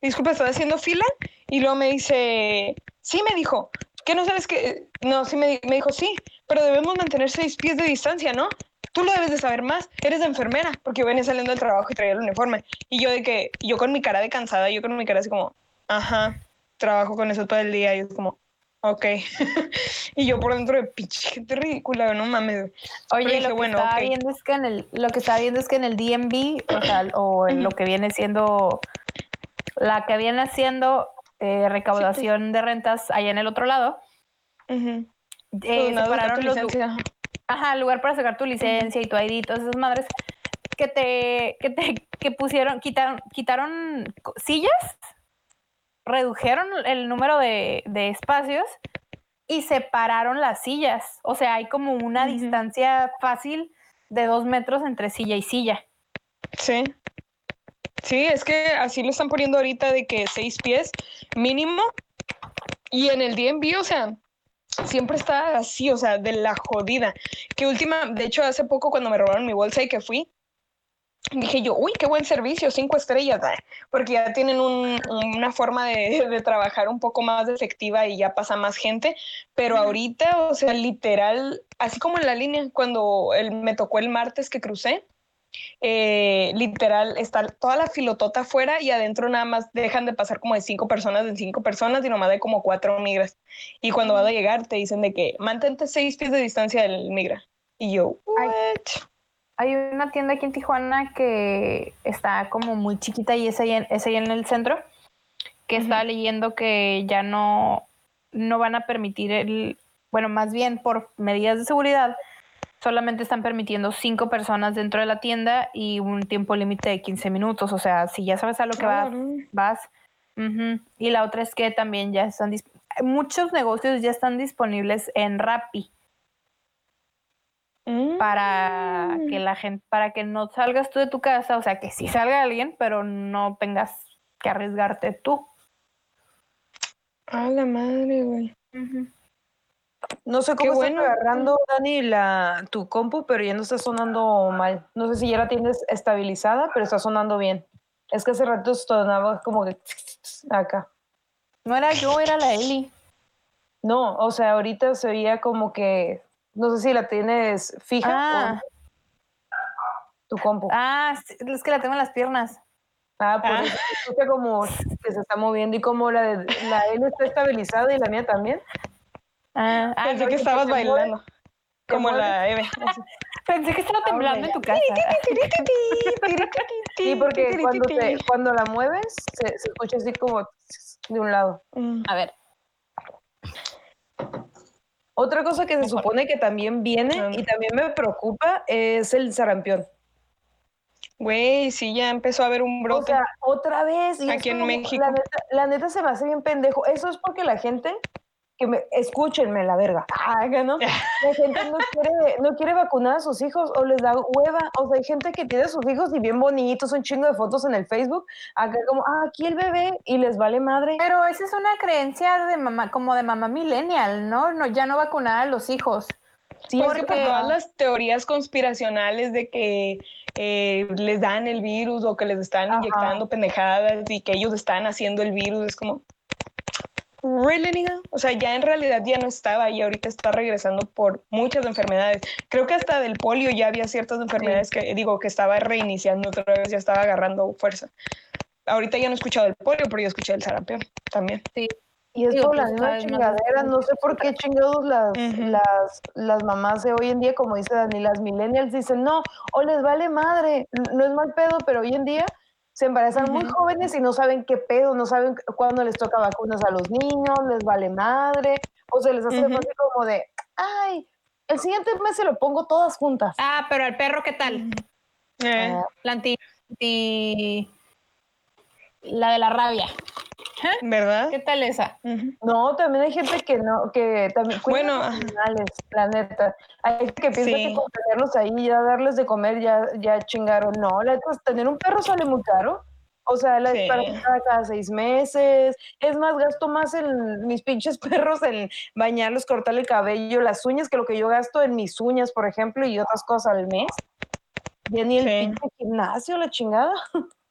disculpa, ¿estás haciendo fila? Y luego me dice, sí, me dijo, ¿qué no sabes que? No, sí, me, dijo, sí, pero debemos mantener seis pies de distancia, ¿no? Tú lo debes de saber más, eres de enfermera, porque venía saliendo del trabajo y traía el uniforme. Y yo de que, yo con mi cara de cansada, yo con mi cara así como, ajá, trabajo con eso todo el día, y es como, ok. y yo por dentro de pinche gente ridícula, no mames. Oye, lo, que bueno, estaba viendo es que en el, lo que estaba viendo es que en el DMV, o sea, o en lo que viene siendo, la que viene haciendo eh, recaudación de rentas allá en el otro lado, eh, separaron los Ajá, lugar para sacar tu licencia y tu ID y todas esas madres que te, que te, que pusieron, quitaron, quitaron sillas, redujeron el número de, espacios y separaron las sillas. O sea, hay como una distancia fácil de dos metros entre silla y silla. Sí. Sí, es que así lo están poniendo ahorita de que seis pies mínimo. Y en el DMV, o sea, siempre está así, o sea, de la jodida. Que última, de hecho, hace poco cuando me robaron mi bolsa y que fui, dije yo, uy, qué buen servicio, cinco estrellas, porque ya tienen una forma de, trabajar un poco más efectiva y ya pasa más gente, pero ahorita, o sea, literal, así como en la línea, cuando me tocó el martes que crucé, eh, literal, está toda la filotota afuera y adentro nada más dejan de pasar como de cinco personas, de cinco personas y nomás de como cuatro migras. Y cuando van a llegar te dicen de que mantente seis pies de distancia del migra. Y yo, hay una tienda aquí en Tijuana que está como muy chiquita y es ahí en, es ahí en el centro, que está leyendo que ya no, no van a permitir el, bueno, más bien por medidas de seguridad, solamente están permitiendo cinco personas dentro de la tienda y un tiempo límite de 15 minutos. O sea, si ya sabes a lo que vas, vas. Y la otra es que también ya están, muchos negocios ya están disponibles en Rappi para que mm. la gente, para que no salgas tú de tu casa, o sea, que sí salga alguien, pero no tengas que arriesgarte tú. A la madre, güey. No sé cómo está agarrando, Dani, la, tu compu, pero ya no está sonando mal. No sé si ya la tienes estabilizada, pero está sonando bien. Es que hace rato sonaba como que acá. No era yo, era la Eli. No, o sea, ahorita se oía como que no sé si la tienes fija. Ah. tu compu. Ah, es que la tengo en las piernas. Ah, por ah. eso escucha como que se está moviendo y como la de la L está estabilizada y la mía también. Ah, ah pensé que estabas bailando. Como la Eve. Pensé que estaba temblando en tu casa. Sí, porque cuando, cuando la mueves se, se, escucha así como de un lado. A ver. Otra cosa que se supone que también viene y también me preocupa es el sarampión. Güey, sí, ya empezó a haber un brote. O sea, otra vez. Aquí en México. La neta, la neta, se me hace bien pendejo. Eso es porque la gente que me escúchenme la verga. Ah, ¿no? La gente no quiere, no quiere vacunar a sus hijos o les da hueva. O sea, hay gente que tiene a sus hijos y bien bonitos, un chingo de fotos en el Facebook, acá como, ah, aquí el bebé y les vale madre. Pero esa es una creencia de mamá, como de mamá millennial, ¿no? no ya no vacunar a los hijos. Sí, porque todas las teorías conspiracionales de que eh, les dan el virus o que les están inyectando pendejadas y que ellos están haciendo el virus, es como, really, O sea, ya en realidad ya no estaba y ahorita está regresando por muchas enfermedades. Creo que hasta del polio ya había ciertas enfermedades que, digo, que estaba reiniciando otra vez, ya estaba agarrando fuerza. Ahorita ya no he escuchado del polio, pero ya escuché el sarampión también. Sí. Y es por la pues, misma chingadera, no sé por qué chingados las, las, las mamás de hoy en día, como dice Dani, las millennials dicen, no, o les vale madre, no es mal pedo, pero hoy en día se embarazan muy jóvenes y no saben qué pedo, no saben cuándo les toca vacunas a los niños, les vale madre, o se les hace así como de, ay, el siguiente mes se lo pongo todas juntas. Ah, pero al perro, ¿qué tal? Eh. Anti, La de la rabia. ¿Eh? ¿Verdad? ¿Qué tal esa? No, también hay gente que no, que también bueno, los animales, la neta. Hay gente que piensa que con tenerlos ahí, ya darles de comer, ya, ya chingaron. No, la neta, tener un perro sale muy caro. O sea, la sí. para cada seis meses. Es más, gasto más en mis pinches perros en bañarlos, cortarle el cabello, las uñas, que lo que yo gasto en mis uñas, por ejemplo, y otras cosas al mes. Ya ni el pinche gimnasio, la chingada.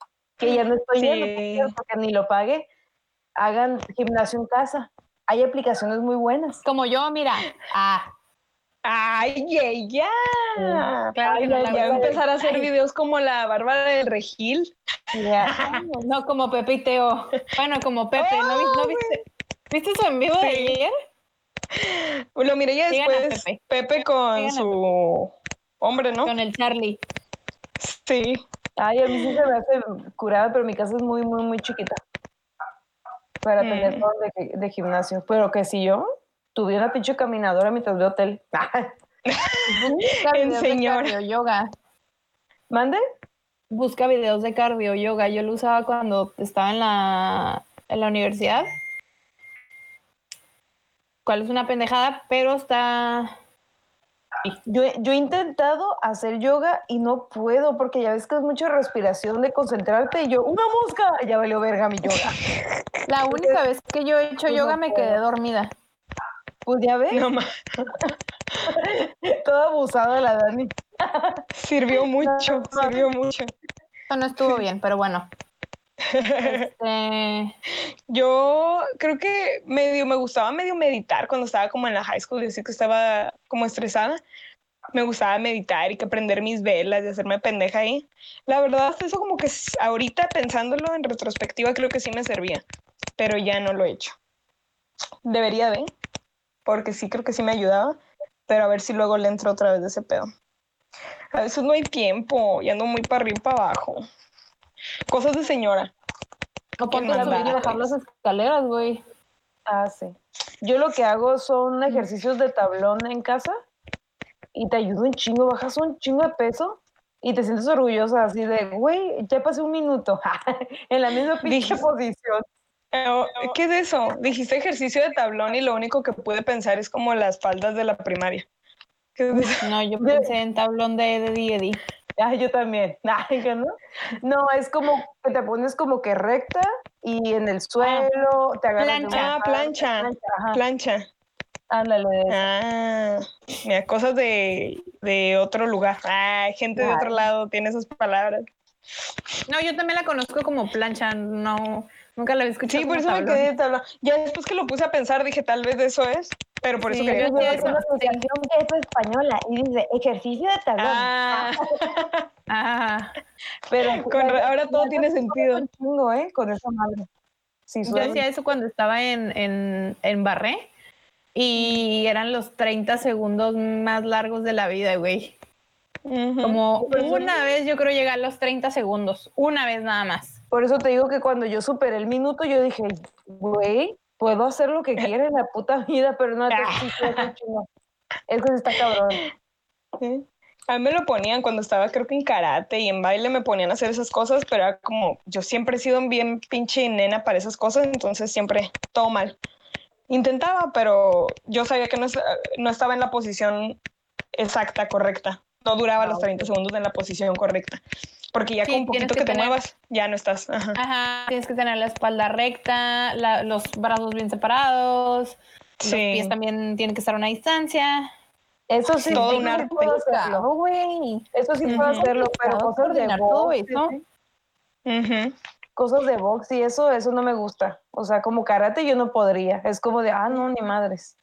que ya no estoy yendo porque ni lo pague hagan gimnasio en casa. Hay aplicaciones muy buenas. Como yo, mira. Ah. Ay, ya, ya. Claro que no voy a empezar a hacer videos como la Bárbara del Regil. no como Pepe y Teo. Bueno, como Pepe. ¿No, viste, ¿Viste su en vivo de ayer? Lo miré ya después. Pepe. con su hombre, ¿no? Con el Charlie. Sí. Ay, a mí sí se me hace curada, pero mi casa es muy, muy, muy chiquita para tener todo de, de, gimnasio. Pero que si yo tuviera una pinche caminadora mientras veo hotel. en señor. yoga. ¿Mande? Busca videos de cardio yoga. Yo lo usaba cuando estaba en la, en la universidad. ¿Cuál es una pendejada? Pero está yo, he intentado hacer yoga y no puedo porque ya ves que es mucha respiración de concentrarte y yo, una mosca, ya valió verga mi yoga. La única vez que yo he hecho pues yoga me quedé dormida. Pues ya ves. No Todo abusado la Dani. Sirvió mucho, sirvió mucho. Eso no estuvo bien, pero bueno. Este... Yo creo que medio me gustaba medio meditar cuando estaba como en la high school, decir que estaba como estresada. Me gustaba meditar y que prender mis velas y hacerme pendeja ahí. La verdad, eso como que ahorita pensándolo en retrospectiva creo que sí me servía, pero ya no lo he hecho. Debería de, porque sí creo que sí me ayudaba, pero a ver si luego le entro otra vez de ese pedo. A veces no hay tiempo y ando muy para arriba y para abajo. Cosas de señora. No puedo subir y bajar las escaleras, güey. Ah, sí. Yo lo que hago son ejercicios de tablón en casa y te ayuda un chingo, bajas un chingo de peso y te sientes orgullosa así de, güey, ya pasé un minuto en la misma pinche posición. ¿Qué es eso? Dijiste ejercicio de tablón y lo único que pude pensar es como las faldas de la primaria. No, yo pensé en tablón de Eddie Eddie. Ay, yo también. no. No, es como que te pones como que recta y en el suelo te agarras. Plancha, plancha, plancha. Ándale. Ah, mira, cosas de, de otro lugar. Ah, gente de otro lado tiene esas palabras. No, yo también la conozco como plancha, no, nunca la había escuchado. Sí, por eso me quedé Ya después que lo puse a pensar dije, tal vez eso es, pero por eso quería. Yo es una asociación que es española y dice ejercicio de tablón. Ah, ah. pero ahora todo tiene sentido. Chingo, ¿eh? Con esa madre. Sí, yo hacía eso cuando estaba en, en, en Barré y eran los 30 segundos más largos de la vida, güey. Como una vez yo creo llegar a los 30 segundos, una vez nada más. Por eso te digo que cuando yo superé el minuto, yo dije, güey, puedo hacer lo que quiera en la puta vida, pero no, eso está cabrón. A mí me lo ponían cuando estaba creo que en karate y en baile me ponían a hacer esas cosas, pero era como, yo siempre he sido bien pinche nena para esas cosas, entonces siempre todo mal. Intentaba, pero yo sabía que no, no estaba en la posición exacta, correcta no duraba los 30 segundos en la posición correcta. Porque ya con un poquito que, te muevas, ya no estás. Ajá. tienes que tener la espalda recta, los brazos bien separados, los pies también tienen que estar a una distancia. Eso sí, todo un arte. Puedo hacerlo, güey. Eso sí puedo hacerlo, pero cosas de box. Cosas de box y eso, eso no me gusta. O sea, como karate yo no podría. Es como de, ah, no, ni madres.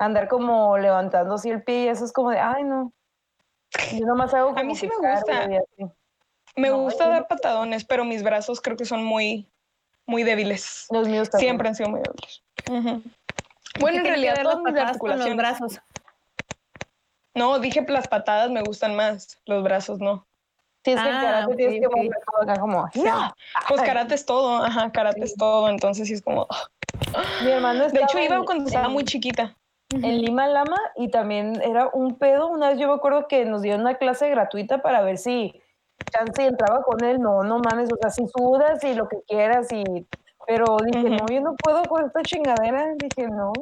Andar como levantando así el pie y eso es como de, ay, no. Yo nomás hago A mí sí me gusta. Me gusta dar patadones, pero mis brazos creo que son muy, muy débiles. Los míos también. Siempre han sido muy débiles. Bueno, en realidad todas mis articulaciones. Los brazos. No, dije las patadas me gustan más, los brazos no. Tienes que ah, karate, tienes que mover acá como. Pues karate es todo, ajá, karate es todo, entonces sí es como. Mi hermano De hecho, iba cuando estaba muy chiquita en Lima Lama y también era un pedo. Una vez yo me acuerdo que nos dieron una clase gratuita para ver si chance entraba con él. No, no mames, o sea, si sudas y lo que quieras y... Pero dije, no, yo no puedo con esta chingadera. Dije, no.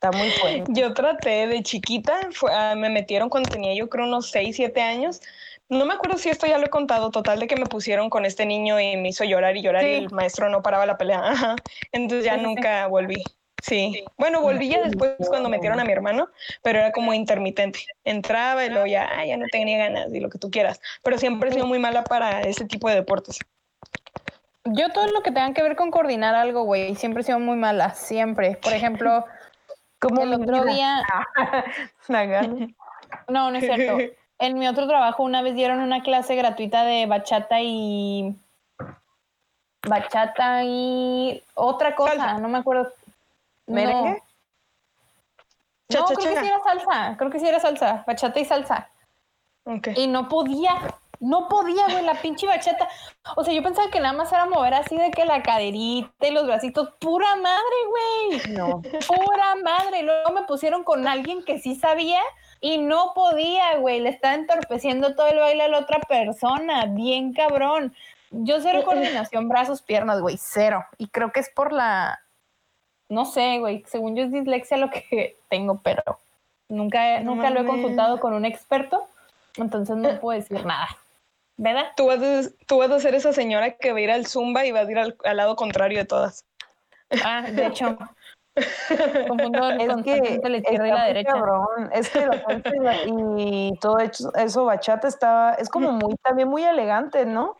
Está muy fuerte. Yo traté de chiquita, ah, me metieron cuando tenía yo creo unos 6, 7 años. No me acuerdo si esto ya lo he contado, total de que me pusieron con este niño y me hizo llorar y llorar y el maestro no paraba la pelea. Entonces ya nunca volví. Sí. Bueno, volví ya después cuando metieron a mi hermano, pero era como intermitente. Entraba y luego ya, ya no tenía ganas y lo que tú quieras. Pero siempre he sido muy mala para ese tipo de deportes. Yo todo lo que tenga que ver con coordinar algo, güey, siempre he sido muy mala, siempre. Por ejemplo, como el otro día... no, no es cierto. En mi otro trabajo una vez dieron una clase gratuita de bachata y... Bachata y otra cosa, no me acuerdo ¿Merengue? No, creo que sí era salsa, creo que sí era salsa, bachata y salsa. Y no podía, no podía, güey, la pinche bachata. O sea, yo pensaba que nada más era mover así de que la caderita y los bracitos, pura madre, güey. No. Pura madre. Luego me pusieron con alguien que sí sabía y no podía, güey. Le estaba entorpeciendo todo el baile a la otra persona. Bien cabrón. Yo cero coordinación, brazos, piernas, güey, cero. Y creo que es por la, no sé, güey, según yo es dislexia lo que tengo, pero nunca, No nunca lo he consultado con un experto, entonces no puedo decir nada. ¿Verdad? Tú vas, a, tú vas a ser esa señora que va a ir al Zumba y va a ir al, al lado contrario de todas. Ah, de hecho, confundo Es que la izquierda y la derecha. cabrón. Es que la salsa y, todo eso, eso bachata está, es como muy, también muy elegante, ¿no?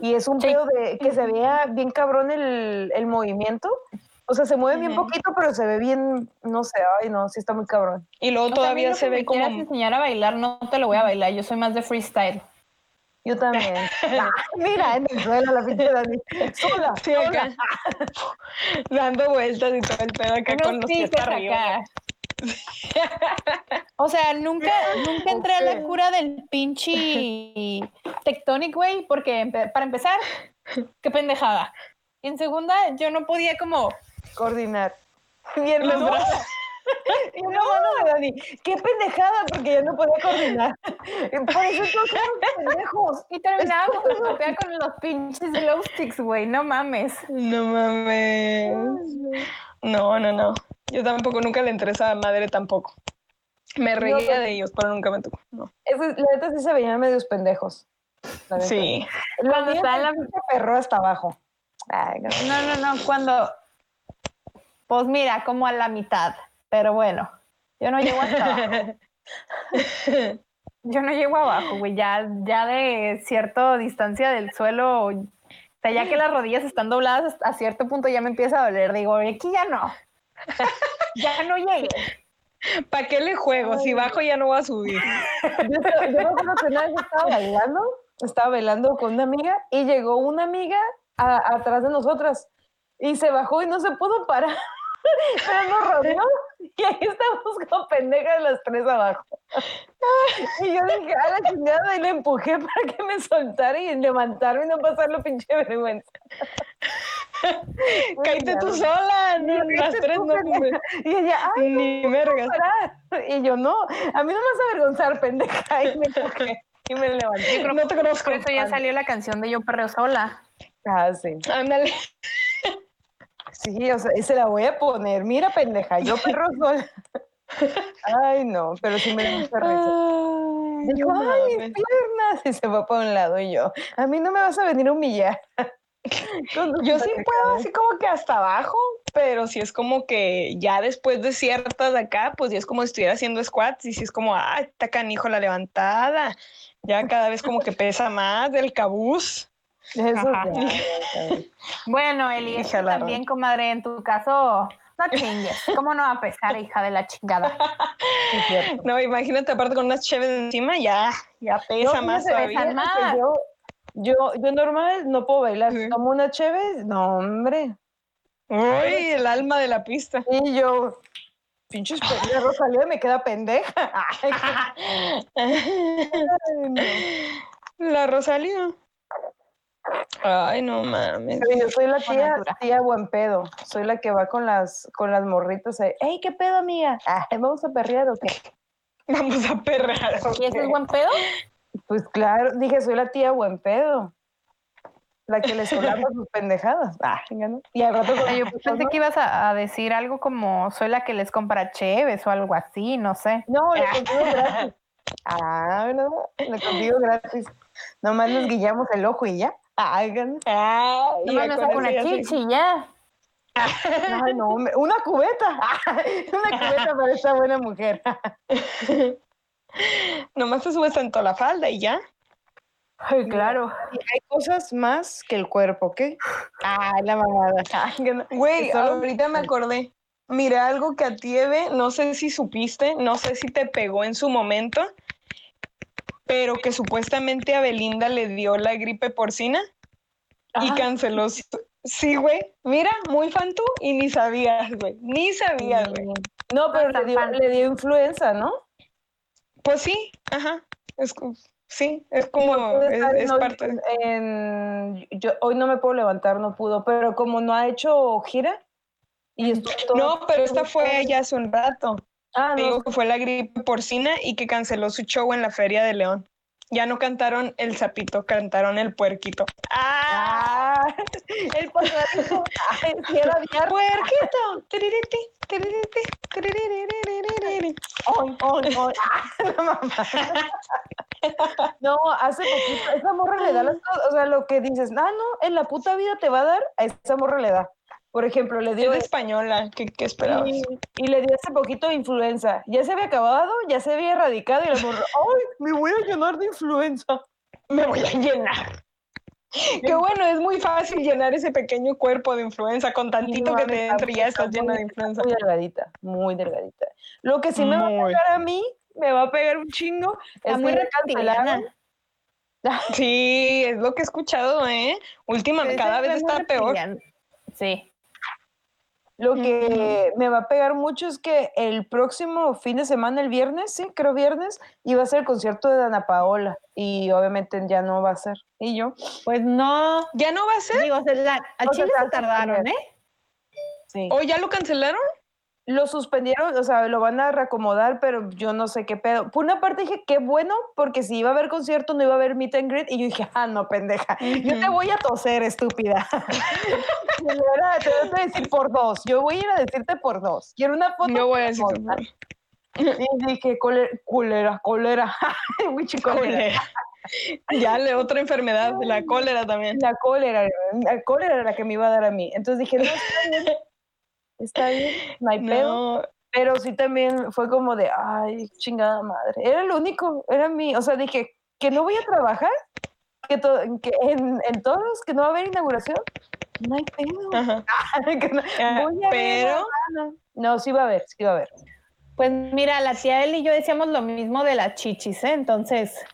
Y es un Sí. pedo de que se vea bien cabrón el, el movimiento. O sea, se mueve bien poquito, pero se ve bien, no sé, ay no, sí está muy cabrón. Y luego todavía lo se que me ve como... quieras enseñar a bailar, no te lo voy a bailar, yo soy más de freestyle. Yo también. Ah, mira, en el suelo la pinche Dani. Sola, Sí, sola. acá. Dando vueltas y todo el pedo acá con Unos los pies arriba. acá. O sea, nunca, nunca entré a la cura del pinche Tectonic, güey, porque empe- para empezar, qué pendejada. Y en segunda, yo no podía como, Coordinar. Hermano. Los brazos. Mi hermano de Dani. Qué pendejada, porque ya no podía coordinar. Por eso todos pendejos. y terminaba como golpeada con los pinches glow sticks, güey, no mames. No mames. No, no, no. Yo tampoco, nunca le entré a esa madre tampoco. Me reía de ellos, pero nunca me tocó. No. Eso, la neta sí se veían medios pendejos. la. Sí. La Cuando está en la- se perró hasta abajo. Ay, no. No, no, no, cuando, pues mira, como a la mitad, pero bueno, yo no llego hasta abajo. Yo no llego abajo, güey, ya, ya de cierta distancia del suelo, o sea, ya que las rodillas están dobladas a cierto punto ya me empieza a doler, digo, aquí ya no, ya no llegué. ¿Para qué le juego? Si bajo ya no voy a subir. Yo, acuerdo que una vez estaba bailando, estaba bailando con una amiga y llegó una amiga a- atrás de nosotras y se bajó y no se pudo parar. Pero nos rodeó y ahí estamos como pendejas las tres abajo. Y yo dije, a la chingada, y le empujé para que me soltara y levantarme y no pasarlo pinche vergüenza. Cállate tú sola. No, las tres no. pendeja. Y ella, ay, Ni vergas. parar. Y yo, no, a mí no me vas a avergonzar, pendeja. Y me empujé y me levanté. No te conozco. Por eso ya salió la canción de Yo Perreo Sola. Ah, sí. Ándale. Sí, o sea, se la voy a poner. Mira, pendeja, yo perro sola. Ay, no, pero sí me dio mucha risa. Ay, Dijo, ay, mis piernas. Y se fue para un lado y yo, a mí no me vas a venir a humillar. Yo sí puedo así como que hasta abajo, pero si es como que ya después de ciertas de acá, pues ya es como si estuviera haciendo squats y si es como, ah, está canijo la levantada. Ya cada vez como que pesa más del cabuz. Eso Ajá. ya, ya, ya. Bueno, Eli, es que Híjala, también, comadre, en tu caso, no chingues. ¿Cómo no va a pesar, hija de la chingada? No, imagínate aparte con unas cheves encima, ya, ya pesa No, más todavía. Yo, yo, yo normal no puedo bailar. Sí. Tomo una chévere, no, hombre. Uy, el alma de la pista. Y yo, pinches pendeja, Rosalía me queda pendeja. Ay, no. La Rosalía. Ay, no mames. Pero yo soy la tía, tía buen pedo. Soy la que va con las, con las morritas. ahí, Ey, ¿qué pedo, amiga? Ah, ¿Vamos a perrear o qué? Vamos a perrar. ¿Y ese es buen pedo? Pues claro, dije, soy la tía buen pedo. La que les solapa sus pendejadas. Ah, ¿no? Y al rato con yo pensé que ibas a, a decir algo como soy la que les compra cheves o algo así, no sé. No, le contigo gratis. Ah, ¿verdad? Le contigo gratis. Nomás nos guillamos el ojo y ya. Venga. Ay, No me una ya sé. chichi ya. Ay, no, una cubeta. Una cubeta para esta buena mujer. Nomás te subes tanto la falda y ya. Ay, claro. Y hay cosas más que el cuerpo, ¿qué? Ah, la mamada. Güey, Solo- ahorita me acordé. Miré algo que a ti, Eve, no sé si supiste, no sé si te pegó en su momento, pero que supuestamente a Belinda le dio la gripe porcina y Ah. canceló. su- Sí, güey. Mira, muy fan tú y ni sabías, güey. Ni sabías, güey. No, pero le dio, le dio influenza, ¿no? Pues sí, ajá. Es como, sí, es como, es, parte. yo, hoy no me puedo levantar, no pudo, pero como no ha hecho gira y No, pero esta fue ya hace un rato. Ah, Digo que fue la gripe porcina y que canceló su show en la Feria de León. Ya no cantaron el sapito, cantaron el puerquito. ¡Ah! el puerquito. ¡Puerquito! no, hace poquito, esa morra le da las cosas, o sea, lo que dices, ah, no, en la puta vida te va a dar, a esa morra le da. Por ejemplo, le dio... Es española, ¿qué, qué esperabas? Y, le dio hace poquito de influenza. Ya se había acabado, ya se había erradicado y la morra, ¡ay, me voy a llenar de influenza! Me voy a llenar. Qué bueno, es muy fácil llenar ese pequeño cuerpo de influenza con tantito que te entre y ya estás llena de influenza. Muy delgadita, muy delgadita. Lo que sí me va a pegar a mí, me va a pegar un chingo, es muy reptilana. Sí, es lo que he escuchado, ¿eh? Últimamente, cada vez está peor. Sí. Lo que me va a pegar mucho es que el próximo fin de semana, el viernes, sí, creo viernes, iba a ser el concierto de Dana Paola y obviamente ya no va a ser. ¿Y yo? Pues no. ¿Ya no va a ser? Digo, a Chile se tardaron, ¿eh? Sí. ¿O ya lo cancelaron? Lo suspendieron, o sea, lo van a reacomodar, pero yo no sé qué pedo. Por una parte dije, qué bueno, porque si iba a haber concierto no iba a haber meet and greet, y yo dije, ah, no, pendeja, yo te voy a toser, estúpida. te voy a decir por dos, yo voy a ir a decirte por dos. Quiero una foto. Yo voy a Y dije, cólera, cólera, cólera. Ya le otra enfermedad, la cólera también. La cólera, la cólera era la que me iba a dar a mí. Entonces dije, no, está bien no hay pedo. Pero sí también fue como de, ay, chingada madre. Era lo único, era mi, o sea, dije, que no voy a trabajar, que, que en, en, todos, que no va a haber inauguración, no hay pedo. Ah, pero... no, sí va a haber, sí va a haber. Pues mira, la tía él y yo decíamos lo mismo de las chichis, ¿eh? Entonces...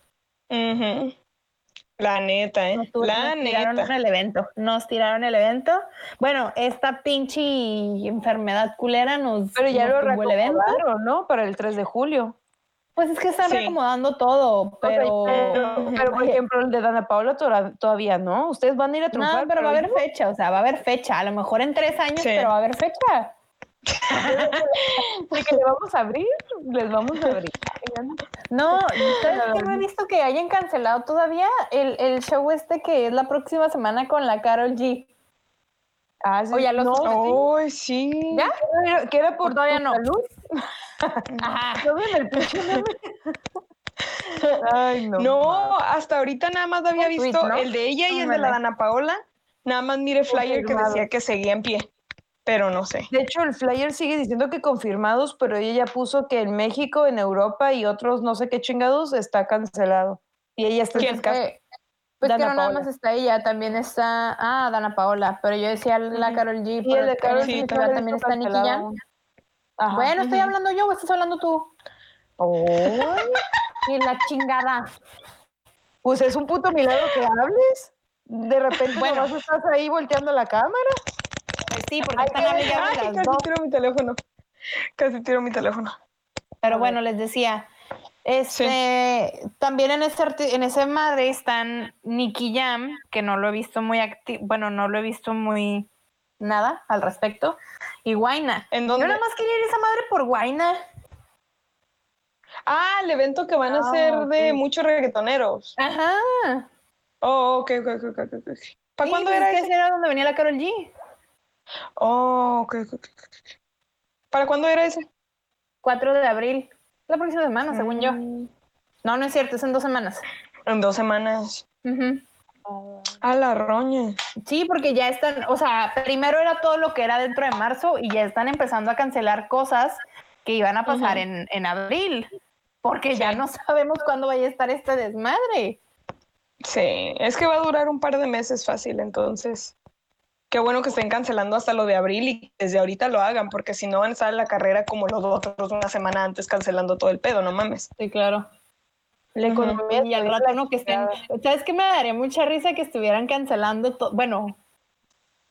La neta, ¿eh? Nos, la nos tiraron el evento. Nos tiraron el evento. Bueno, esta pinche enfermedad culera nos. Pero ya lo reacomodaron, ¿no? Para el 3 de julio. Pues es que están reacomodando todo, pero... pero... por ejemplo, el de Dana Paula todavía no. Ustedes van a ir a triunfar. No, pero, va a haber fecha, o sea, va a haber fecha. A lo mejor en tres años, pero va a haber fecha. Porque le vamos a abrir, les vamos a abrir. No, ¿sabes que no he visto que hayan cancelado todavía el, el, show este que es la próxima semana con la Carol G? Ah, sí. O ya lo no, oh, sí. ¿Ya? ¿Que era por todavía no? salud? Ajá. ¿No ven el pinche Ay, no. No, hasta ahorita nada más había visto el de ella y el de la Dana Paola. Nada más mire flyer que decía que seguía en pie pero no sé. De hecho, el flyer sigue diciendo que confirmados, pero ella ya puso que en México, en Europa y otros no sé qué chingados está cancelado. Y ella está en casa. Pues que no nada más está ella, también está, ah, Dana Paola, pero yo decía la Carol G. Y el de Carol G también está Nicky Jam. Bueno, estoy hablando yo o estás hablando tú. Oh. y la chingada. Pues es un puto milagro que hables. De repente, bueno, estás ahí volteando la cámara. Sí, porque están Ay, casi tiro mi teléfono. Casi tiro mi teléfono. Pero bueno, les decía, este, también en ese, en ese madre están Nicky Jam, que no lo he visto muy activo, bueno, no lo he visto muy nada al respecto, y Guaina. ¿En dónde? Yo nada más quería ir a esa madre por Guaina. Ah, el evento que van a hacer ah, de muchos reggaetoneros. Ajá. Oh, ok, ok, ok, ok. ¿Para cuándo era ese? era donde venía la Carol G. Oh, ok, ok, ¿Para cuándo era ese? 4 de abril. La próxima semana, según yo. Mm. No, no es cierto, es en dos semanas. En dos semanas. A la roña. Sí, porque ya están, o sea, primero era todo lo que era dentro de marzo y ya están empezando a cancelar cosas que iban a pasar en, abril, porque ya no sabemos cuándo vaya a estar este desmadre. Sí, es que va a durar un par de meses fácil, entonces qué bueno que estén cancelando hasta lo de abril y desde ahorita lo hagan, porque si no van a estar en la carrera como los otros una semana antes cancelando todo el pedo, no mames. Sí, claro. La economía y al rato no que estén. ¿Sabes qué me daría mucha risa que estuvieran cancelando todo? Bueno,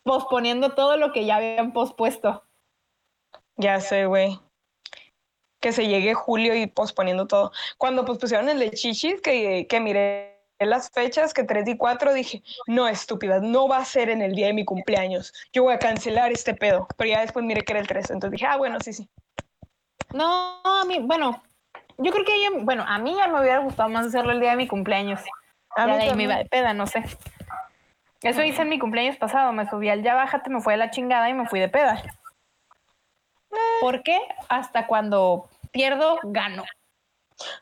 posponiendo todo lo que ya habían pospuesto. Ya sé, güey. que se llegue julio y posponiendo todo. Cuando pospusieron el de Chichis, que, que miré las fechas, que 3 y 4, dije, no, estúpida, no va a ser en el día de mi cumpleaños. Yo voy a cancelar este pedo. Pero ya después miré que era el 3, entonces dije, ah, bueno, sí, sí. No, a mí, bueno, yo creo que, bueno, a mí ya me hubiera gustado más hacerlo el día de mi cumpleaños. A mí me iba de peda, no sé. Eso hice en mi cumpleaños pasado, me subí al ya bájate, me fui a la chingada y me fui de peda. ¿Por qué? Hasta cuando pierdo, gano.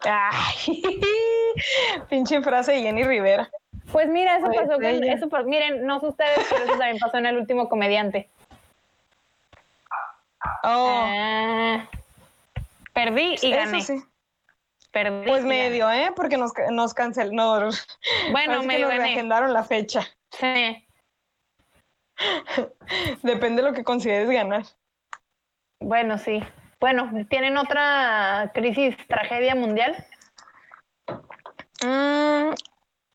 Ay, pinche frase de Jenny Rivera. Pues mira, eso pasó con, eso, miren, no sé ustedes, pero eso también pasó en el último comediante. Oh. Ah, perdí y gané. Sí. Perdí pues medio, ¿eh? Porque nos, nos canceló. bueno, me nos reagendaron la fecha. Sí. Depende de lo que consideres ganar. Bueno, sí. Bueno, ¿tienen otra crisis, tragedia mundial? Mm,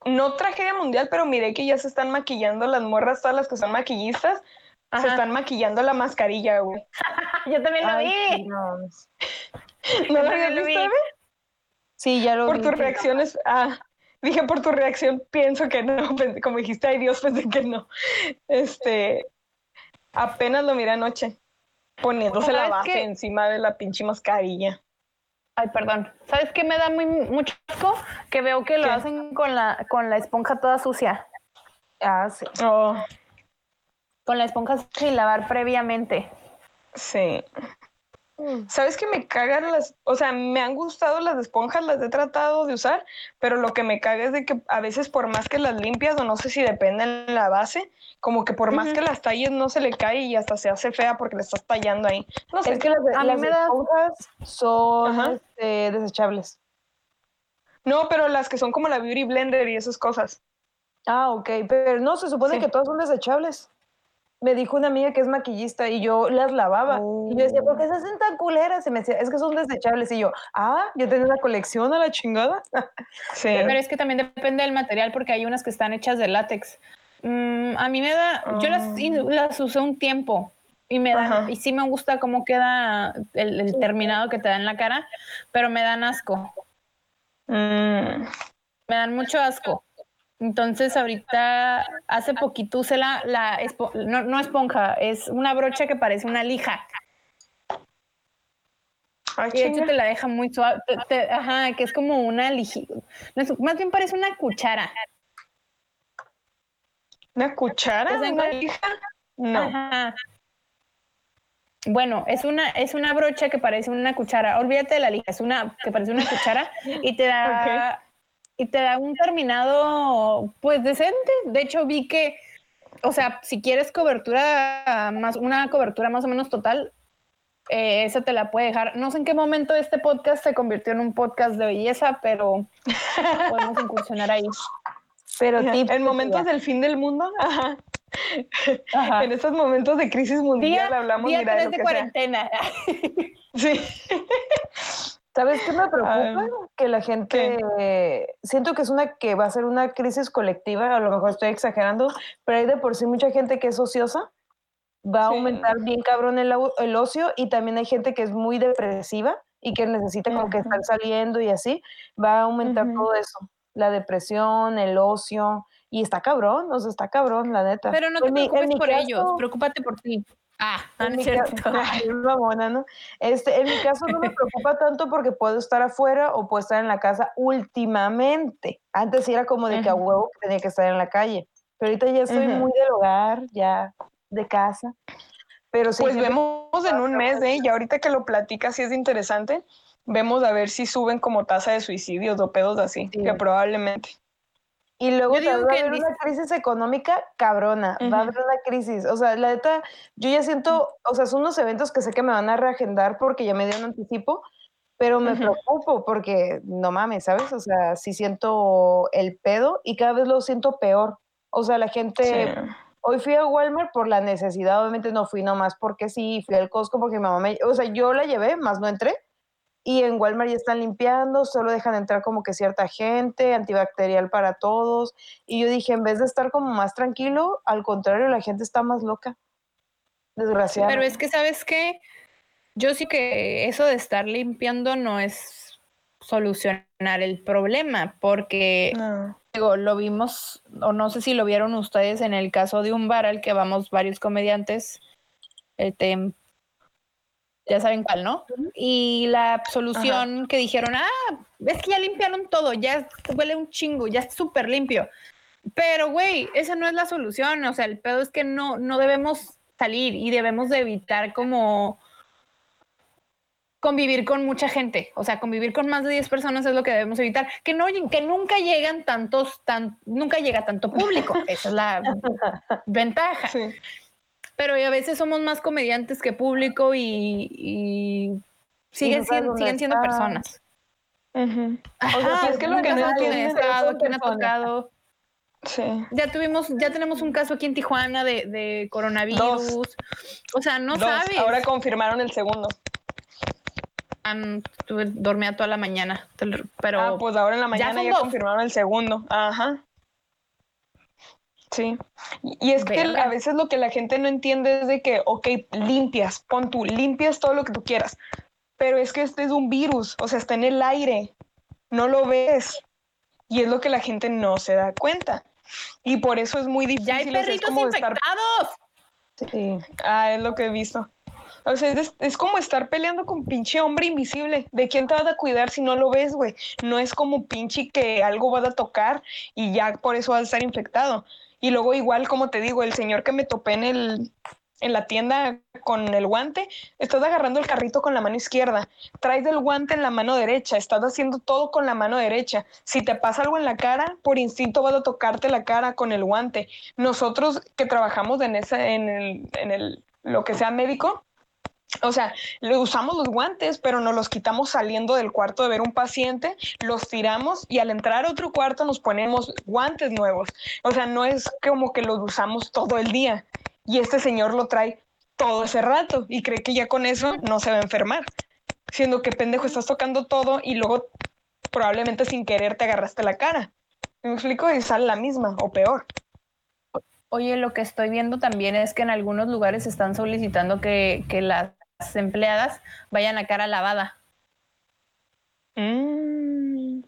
no tragedia mundial, pero miré que ya se están maquillando las morras, todas las que son maquillistas, se están maquillando la mascarilla, güey. Yo también lo vi. ¿No lo habías visto, Sí, ya lo vi. Por tus reacciones, ah, dije por tu reacción, pienso que no, como dijiste, ay Dios, pensé que no. Este, apenas lo miré anoche. Poniéndose la base encima de la pinche mascarilla. Ay, perdón. ¿Sabes qué me da muy mucho asco? Que veo que lo hacen con la, con la esponja toda sucia. Ah, sí. Oh. Con la esponja sin lavar previamente. Sí. Mm. ¿Sabes que me cagan las, o sea, me han gustado las esponjas, las he tratado de usar, pero lo que me caga es de que a veces por más que las limpias, o no sé si depende de la base, como que por más que las talles no se le cae y hasta se hace fea porque le estás tallando ahí. No sé. Es que las, esponjas son este, desechables. No, pero las que son como la Beauty Blender y esas cosas. Ah, ok, pero no, se supone que todas son desechables me dijo una amiga que es maquillista y yo las lavaba. Y yo decía, ¿por qué se hacen tan culeras? Y me decía, es que son desechables. Y yo, ah, yo tengo una colección a la chingada. Sí. Pero es que también depende del material porque hay unas que están hechas de látex. Mm, a mí me da, yo las, ah. las usé un tiempo y me da, y sí me gusta cómo queda el, terminado que te da en la cara, pero me dan asco. Mm. Me dan mucho asco. Entonces ahorita hace poquito usé la, la no, esponja, es una brocha que parece una lija. y de hecho te la deja muy suave, ajá, que es como una lija, más bien parece una cuchara. ¿Una cuchara? ¿Una lija? No. Bueno, es una, es una brocha que parece una cuchara. Olvídate de la lija, es una que parece una cuchara y te da y te da un terminado pues decente. De hecho, vi que, o sea, si quieres cobertura más, una cobertura más o menos total, eh, esa te la puede dejar. No sé en qué momento este podcast se convirtió en un podcast de belleza, pero podemos incursionar ahí. Pero en momentos del fin del mundo, En estos momentos de crisis mundial hablamos día de, de cuarentena. sí. ¿Sabes qué me preocupa? que la gente, siento que es una que va a ser una crisis colectiva, a lo mejor estoy exagerando, pero hay de por sí mucha gente que es ociosa, va a aumentar bien cabrón el, el, ocio y también hay gente que es muy depresiva y que necesita como que estar saliendo y así, va a aumentar todo eso, la depresión, el ocio, y está cabrón, o sea, está cabrón, la neta. Pero no te preocupes por ellos, preocúpate por ti. Ah, en mi cierto. ¿no? Este, en mi caso no me preocupa tanto porque puedo estar afuera o puedo estar en la casa últimamente. Antes era como de que a huevo tenía que estar en la calle. Pero ahorita ya estoy muy del hogar, ya de casa. Pero sí, pues vemos en un mes, ¿eh? Y ahorita que lo platicas, sí es interesante. Vemos a ver si suben como tasa de suicidios o pedos así, que probablemente. Y luego va a haber una crisis económica cabrona, va a haber una crisis. O sea, la neta, yo ya siento, o sea, son unos eventos que sé que me van a reagendar porque ya me dio un anticipo, pero me preocupo porque no mames, ¿sabes? O sea, sí siento el pedo y cada vez lo siento peor. O sea, la gente... Hoy fui a Walmart por la necesidad, obviamente no fui nomás porque sí, fui al Costco porque mi mamá me... O sea, yo la llevé, más no entré y en Walmart ya están limpiando, solo dejan entrar como que cierta gente, antibacterial para todos. Y yo dije, en vez de estar como más tranquilo, al contrario, la gente está más loca. Desgraciadamente. Pero es que, ¿sabes qué? yo sí que eso de estar limpiando no es solucionar el problema, porque digo, lo vimos, o no sé si lo vieron ustedes en el caso de un bar al que vamos varios comediantes, este, ya saben cuál, ¿no? Y la solución que dijeron, ah, es que ya limpiaron todo, ya huele un chingo, ya está súper limpio. Pero, güey, esa no es la solución, o sea, el pedo es que no, no debemos salir y debemos de evitar como convivir con mucha gente, o sea, convivir con más de 10 personas es lo que debemos evitar, que no que nunca llegan tantos tan nunca llega tanto público, esa es la ventaja. Pero a veces somos más comediantes que público y, siguen, siendo, siguen siendo personas. es que lo que no estado, quién ha tocado. Sí. Ya tuvimos, ya tenemos un caso aquí en Tijuana de, coronavirus. O sea, no sabes. Ahora confirmaron el segundo dormía toda la mañana, pero... Ah, pues ahora en la mañana ya, confirmaron el segundo. Ajá. Sí. Y es que a veces lo que la gente no entiende es de que, ok, limpias, pon tú, limpias todo lo que tú quieras, pero es que este es un virus, o sea, está en el aire, no lo ves. Y es lo que la gente no se da cuenta. Y por eso es muy difícil. Ya hay perritos infectados. Sí. Ah, es lo que he visto. O sea, es, como estar peleando con pinche hombre invisible. ¿De quién te vas a cuidar si no lo ves, güey? No es como pinche que algo vas a tocar y ya por eso vas a estar infectado. Y luego igual, como te digo, el señor que me topé en el en la tienda con el guante, estás agarrando el carrito con la mano izquierda, traes el guante en la mano derecha, estás haciendo todo con la mano derecha. Si te pasa algo en la cara, por instinto vas a tocarte la cara con el guante. Nosotros que trabajamos en esa, en el, en el, lo que sea médico, o sea, le usamos los guantes, pero nos los quitamos saliendo del cuarto de ver un paciente, los tiramos y al entrar a otro cuarto nos ponemos guantes nuevos. O sea, no es como que los usamos todo el día. Y este señor lo trae todo ese rato y cree que ya con eso no se va a enfermar. Siendo que pendejo, estás tocando todo y luego probablemente sin querer te agarraste la cara. ¿Me explico? Y sale la misma o peor. Oye, lo que estoy viendo también es que en algunos lugares están solicitando que, que las empleadas vayan a cara lavada. Mm.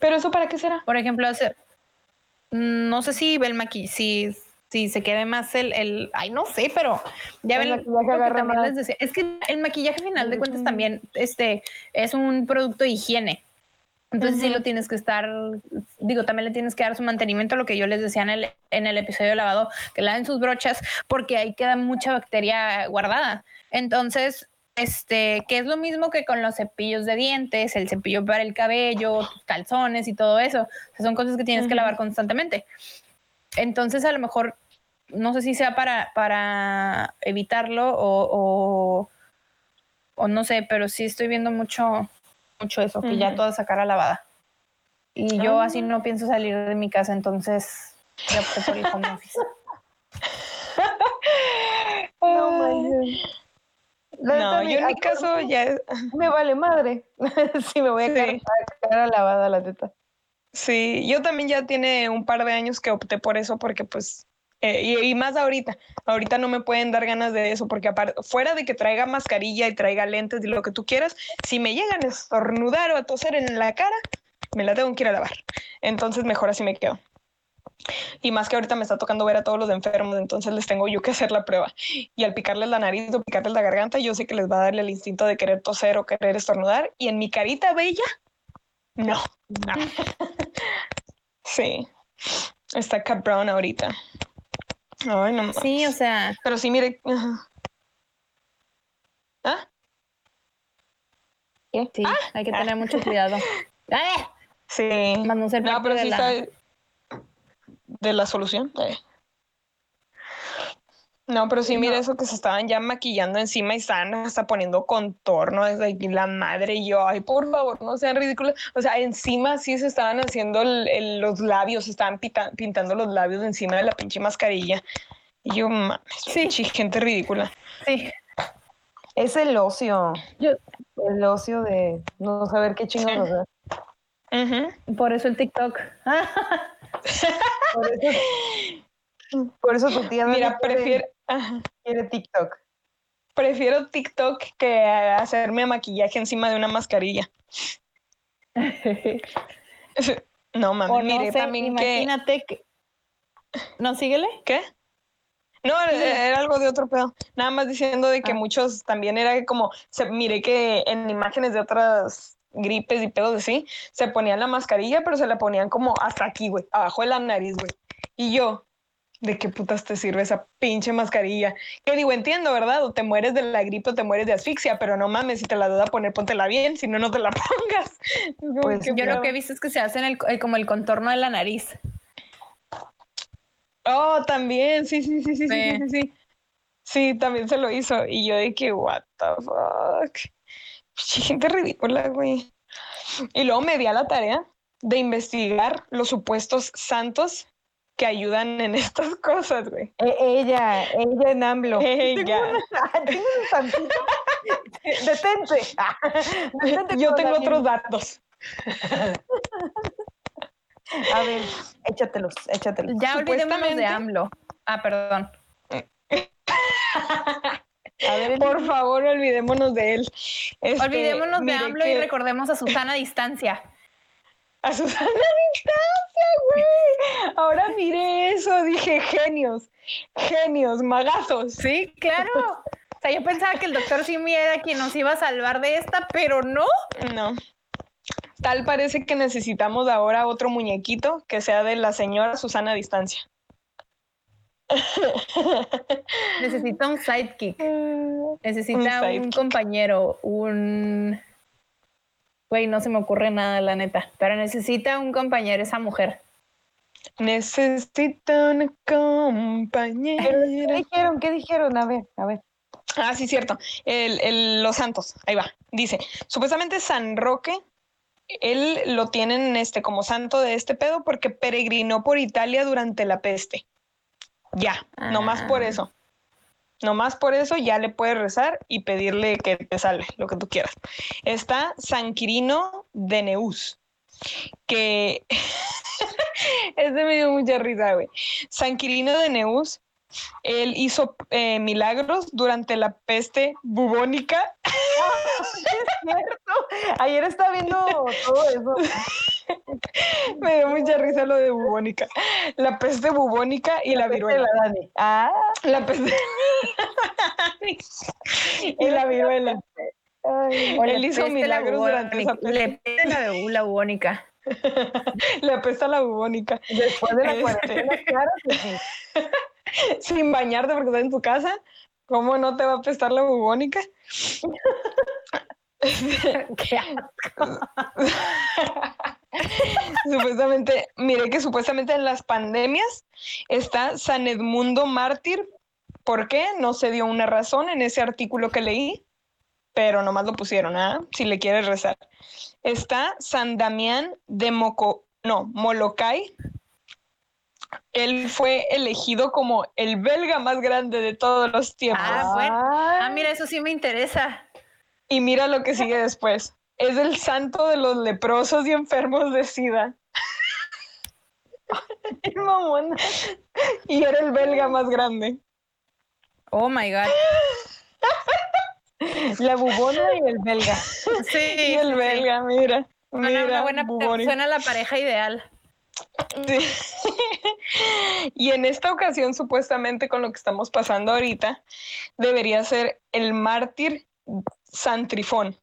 ¿Pero eso para qué será? Por ejemplo, no sé si el maquillaje, si, si se quede más el, el, ay, no sé, pero ya ven, es que el maquillaje final de cuentas también este, es un producto de higiene. Entonces sí lo tienes que estar, digo, también le tienes que dar su mantenimiento, lo que yo les decía en el, en el episodio de lavado, que laven sus brochas porque ahí queda mucha bacteria guardada. Entonces, este, que es lo mismo que con los cepillos de dientes, el cepillo para el cabello, calzones y todo eso. son cosas que tienes que lavar constantemente. Entonces, a lo mejor, no sé si sea para, para evitarlo o, o, o no sé, pero sí estoy viendo mucho mucho eso, que ya toda esa cara lavada. Y yo así no pienso salir de mi casa, entonces ya opté por el home office. no, yo en mi caso ya me vale madre. sí, me voy a quedar cara lavada la teta. Sí, yo también ya tiene un par de años que opté por eso porque pues eh, y, más ahorita, ahorita no me pueden dar ganas de eso, porque aparte, fuera de que traiga mascarilla y traiga lentes y lo que tú quieras, si me llegan a estornudar o a toser en la cara, me la tengo que ir a lavar. Entonces mejor así me quedo. Y más que ahorita me está tocando ver a todos los enfermos, entonces les tengo yo que hacer la prueba. Y al picarles la nariz o picarles la garganta, yo sé que les va a darle el instinto de querer toser o querer estornudar. Y en mi carita bella, no, no. sí, está cabrón ahorita. Sí, o sea. Pero sí, mire. ¿Ah? Sí, ¿Ah? hay que tener mucho cuidado. Sí. no, pero sí está de la solución. Eh. No, pero sí, mire eso que se estaban ya maquillando encima y estaban hasta poniendo contorno desde aquí la madre y yo, ay, por favor, no sean ridículos. O sea, encima sí se estaban haciendo los labios, se estaban pintando los labios encima de la pinche mascarilla. Y yo, mames, sí. gente ridícula. Sí. Es el ocio. El ocio de no saber qué chingados hacer. Por eso el TikTok. por, eso, por eso tu tía Mira, prefiere quiere TikTok. prefiero TikTok que hacerme maquillaje encima de una mascarilla. no, mami, mire, también imagínate que... ¿No, síguele? ¿Qué? No, era, algo de otro pedo. Nada más diciendo de que ah. muchos también era como, se, mire que en imágenes de otras gripes y pedos así, se ponían la mascarilla, pero se la ponían como hasta aquí, güey, abajo de la nariz, güey. Y yo, ¿de qué putas te sirve esa pinche mascarilla? Que digo, entiendo, ¿verdad? O te mueres de la gripe o te mueres de asfixia, pero no mames, si te la duda poner, póntela bien, si no, no te la pongas. Pues yo lo que he visto es que se hacen el, como el contorno de la nariz. Oh, también, sí, sí, sí, sí, sí, sí, sí. Sí, también se lo hizo. Y yo de que, what the fuck. Gente ridícula, güey. Y luego me di a la tarea de investigar los supuestos santos que ayudan en estas cosas, güey. E, ella, ella en AMLO. Ella. ¿Tienes un santito? Detente. Detente Yo tengo otros datos. A ver, échatelos, échatelos. Ya olvidémonos de AMLO. Ah, perdón. A ver, por favor, olvidémonos de él. Este, olvidémonos de AMLO y recordemos a Susana a distancia. A Susana a distancia, güey. Ahora mire eso, dije genios, genios, magazos. Sí, claro. O sea, yo pensaba que el doctor Simi era quien nos iba a salvar de esta, pero no. No. Tal parece que necesitamos ahora otro muñequito que sea de la señora Susana a distancia. Necesita un sidekick. Necesita un, compañero, un... Güey, no se me ocurre nada, la neta. Pero necesita un compañero, esa mujer. Necesita un compañero. ¿Qué dijeron? ¿Qué dijeron? A ver, a ver. Ah, sí, cierto. El, los santos, ahí va. Dice, supuestamente San Roque, él lo tienen este, como santo de este pedo porque peregrinó por Italia durante la peste. Ya, no más por ah. eso. No más por eso ya le puedes rezar y pedirle que te salve, lo que tú quieras. Está San Quirino de Neus, que ese me dio mucha risa, güey. San Quirino de Neus él hizo eh, milagros durante la peste bubónica. es cierto. Ayer estaba viendo todo eso. Me dio mucha risa lo de bubónica. La peste bubónica y la, viruela. ah. La peste. y la viruela. Él hizo milagros durante esa peste. Le peste la, la bubónica. Le apesta la bubónica. Después de la este. cuarentena, claro sin bañarte porque estás en tu casa, ¿cómo no te va a apestar la bubónica? Qué supuestamente, mire que supuestamente en las pandemias está San Edmundo Mártir. ¿Por qué? No se dio una razón en ese artículo que leí, pero nomás lo pusieron, ¿ah? Si le quieres rezar. Está San Damián de Moco, no, Molokai, él fue elegido como el belga más grande de todos los tiempos. Ah, bueno. Ah, mira, eso sí me interesa. Y mira lo que sigue después. Es el santo de los leprosos y enfermos de SIDA. y era el belga más grande. Oh my God. La bubona y el belga. Sí. Y el belga, mira. mira una buena, suena la pareja ideal. y en esta ocasión, supuestamente con lo que estamos pasando ahorita, debería ser el mártir Santrifón,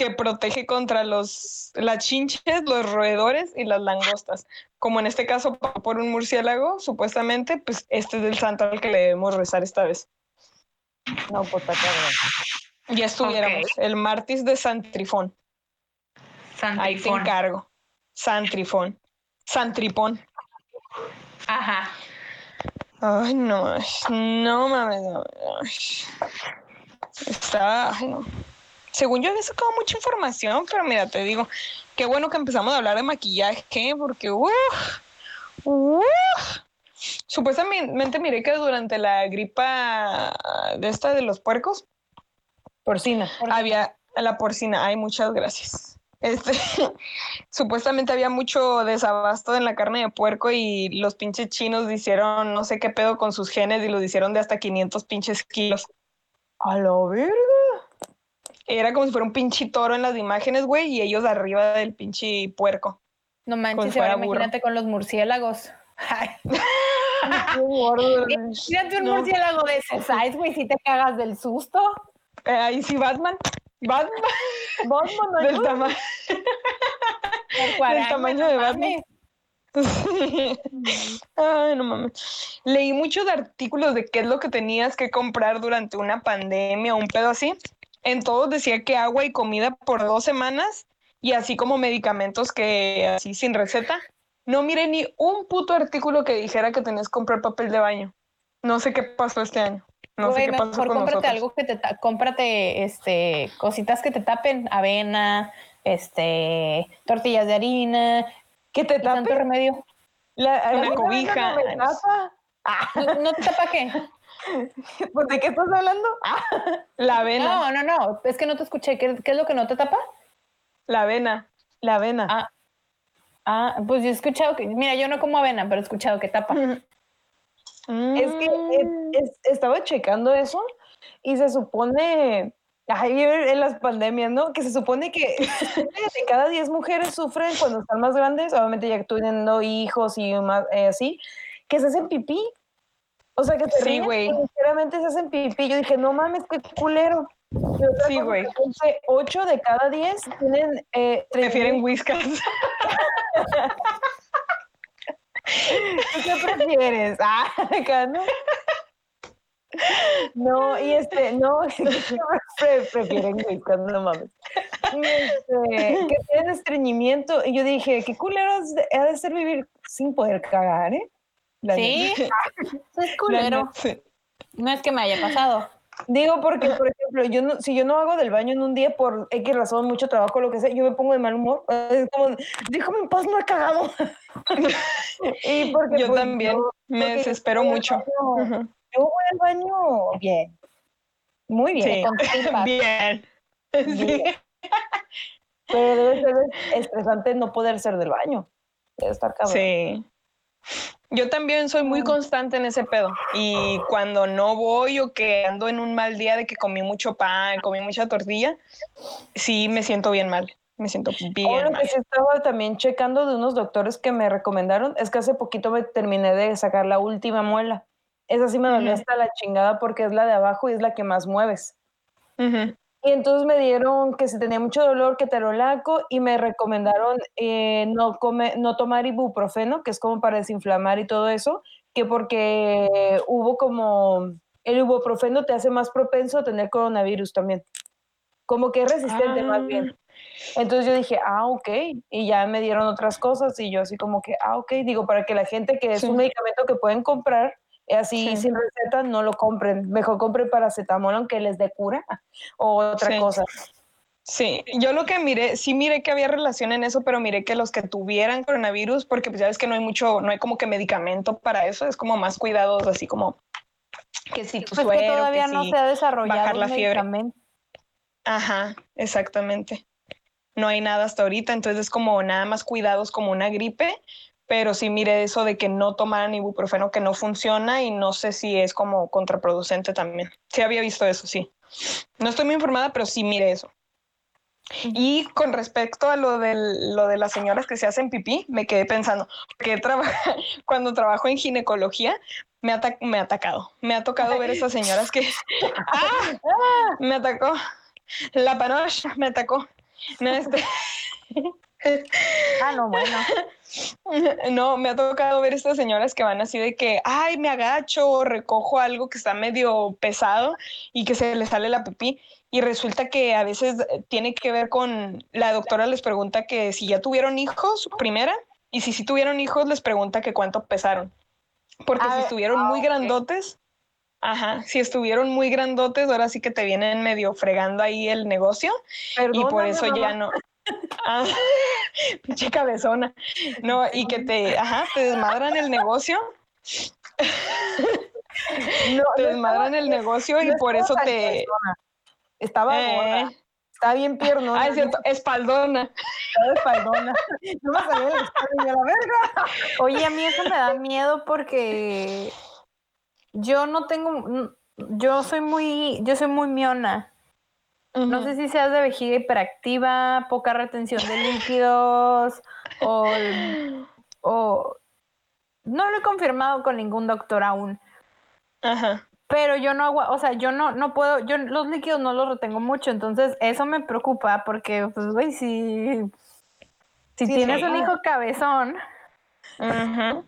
que protege contra los, las chinches, los roedores y las langostas. Como en este caso por un murciélago, supuestamente, pues este es el santo al que le debemos rezar esta vez. No, pues Ya estuviéramos, el mártir de Santrifón. Santrifón. Ahí te encargo. Santrifón. Santripón. Ajá. Ay, no, no mames, no. Está, ay, no. Según yo había sacado mucha información, pero mira, te digo, qué bueno que empezamos a hablar de maquillaje, porque, uff, uff. Supuestamente miré que durante la gripa de esta de los puercos, porcina, había la porcina. Ay, muchas gracias. Este, supuestamente había mucho desabasto en la carne de puerco y los pinches chinos hicieron no sé qué pedo con sus genes y los hicieron de hasta 500 pinches kilos. A la verga. Era como si fuera un pinche toro en las imágenes, güey, y ellos arriba del pinche puerco. No manches, ahora imagínate con los murciélagos. Imagínate un murciélago de ese size, güey, si te cagas del susto. Eh, ahí sí, Batman. Batman. Batman del, tamaño del tamaño de Batman. Ay, no mames. Leí muchos artículos de qué es lo que tenías que comprar durante una pandemia o un pedo así. En todos decía que agua y comida por dos semanas y así como medicamentos que así sin receta. No miré ni un puto artículo que dijera que tenías que comprar papel de baño. No sé qué pasó este año. No sé qué pasó con cómprate algo que te cómprate este cositas que te tapen, avena, este tortillas de harina, que te tapen. Tanto remedio. La, una cobija. No, te tapa qué? ¿Pues ¿De qué estás hablando? La avena. No, no, no. Es que no te escuché. ¿Qué, ¿Qué, es lo que no te tapa? La avena. La avena. Ah, ah, pues yo he escuchado que. Mira, yo no como avena, pero he escuchado que tapa. Es que mm. estaba checando eso y se supone, ay, en las pandemias, ¿no? Que se supone que de cada 10 mujeres sufren cuando están más grandes, obviamente ya teniendo hijos y más eh, así, que se hacen pipí. O sea, que se sí, güey. sinceramente se hacen pipí. Yo dije, no mames, qué culero. Sí, güey. 8 de cada 10 tienen... Eh, Prefieren whiskas. qué prefieres? Ah, acá, ¿no? No, y este, no, prefieren whiskas, no mames. este, que tienen estreñimiento. Y yo dije, qué culero ha de ser vivir sin poder cagar, ¿eh? Sí, es culero. No es que me haya pasado. Digo porque, por ejemplo, yo no, si yo no hago del baño en un día por X razón, mucho trabajo, lo que sea, yo me pongo de mal humor. Es como, déjame en paz, no he cagado. y porque, yo pues, también me desespero mucho. Yo voy al baño bien. Muy bien. bien. bien. Pero debe ser estresante no poder ser del baño. Debe estar cabrón. Sí. Yo también soy muy constante en ese pedo. Y cuando no voy o que ando en un mal día de que comí mucho pan, comí mucha tortilla, sí me siento bien mal. Me siento bien Ahora mal. que estaba también checando de unos doctores que me recomendaron, es que hace poquito me terminé de sacar la última muela. Esa sí me dolió hasta la chingada porque es la de abajo y es la que más mueves. Y entonces me dieron que si tenía mucho dolor, que terolaco, y me recomendaron eh, no, come, no tomar ibuprofeno, que es como para desinflamar y todo eso, que porque hubo como, el ibuprofeno te hace más propenso a tener coronavirus también. Como que es resistente más bien. Ah. Entonces yo dije, ah, ok, y ya me dieron otras cosas y yo así como que, ah, ok, digo, para que la gente que es un medicamento que pueden comprar, así sin receta no lo compren. Mejor compren paracetamol aunque les dé cura o otra cosa. Sí, yo lo que miré, sí miré que había relación en eso, pero miré que los que tuvieran coronavirus, porque pues ya ves que no hay mucho, no hay como que medicamento para eso, es como más cuidados, así como que si tu pues que todavía no se ha desarrollado bajar la fiebre. Ajá, exactamente. No hay nada hasta ahorita, entonces es como nada más cuidados como una gripe, pero sí mire eso de que no tomaran ibuprofeno que no funciona y no sé si es como contraproducente también. Sí había visto eso, sí. No estoy muy informada, pero sí mire eso. Y con respecto a lo, lo de las señoras que se hacen pipí, me quedé pensando, que cuando trabajo en ginecología me ha, me ha atacado, me ha tocado ver esas señoras que... ¡Ah! Me atacó, la panocha me atacó. No, este... ah, no, bueno. No, me ha tocado ver estas señoras que van así de que, ay, me agacho o recojo algo que está medio pesado y que se le sale la pipí. Y resulta que a veces eh, tiene que ver con, la doctora les pregunta que si ya tuvieron hijos, primera, y si sí tuvieron hijos, les pregunta que cuánto pesaron. Porque si estuvieron muy grandotes, Ajá, si estuvieron muy grandotes, ahora sí que te vienen medio fregando ahí el negocio y por eso ya no. Ah, pinche cabezona. No, y que te, ajá, te desmadran el negocio. No, te desmadran el negocio y por eso te. Estaba eh. gorda. Estaba bien piernona. Ah, es cierto, espaldona. Estaba espaldona. No me sabía la espalda la verga. Oye, a mí eso me da miedo porque yo no tengo, yo soy muy, yo soy muy miona. No sé si seas de vejiga hiperactiva, poca retención de líquidos o, o no lo he confirmado con ningún doctor aún. Ajá. Pero yo no o sea, yo no, no puedo, yo los líquidos no los retengo mucho, entonces eso me preocupa porque, pues, güey, si, si tienes un hijo cabezón, Ajá.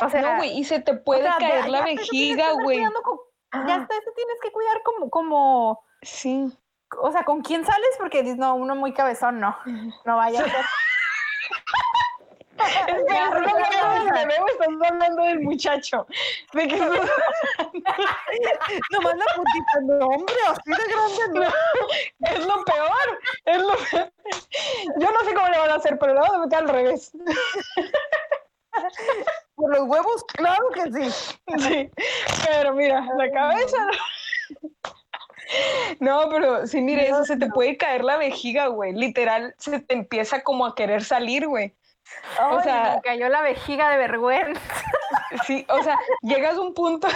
O sea, no, güey, y se te puede caer la vejiga, güey. Ya te tienes que cuidar como, como. Sí. O sea, ¿con quién sales? Porque dices, no, uno muy cabezón, no. No vaya a ser. Del bebé estás hablando del muchacho. ¿De qué Nomás la putita, no, hombre, así de grande no. Es lo peor, es lo peor. Yo no sé cómo le van a hacer, pero le van a meter al revés. Por los huevos, claro que sí. Sí, pero mira, la cabeza. No, pero sí, mire, eso se te puede caer la vejiga, güey. Literal, se te empieza como a querer salir, güey. o sea, me cayó la vejiga de vergüenza. Sí, o sea, llegas a un punto.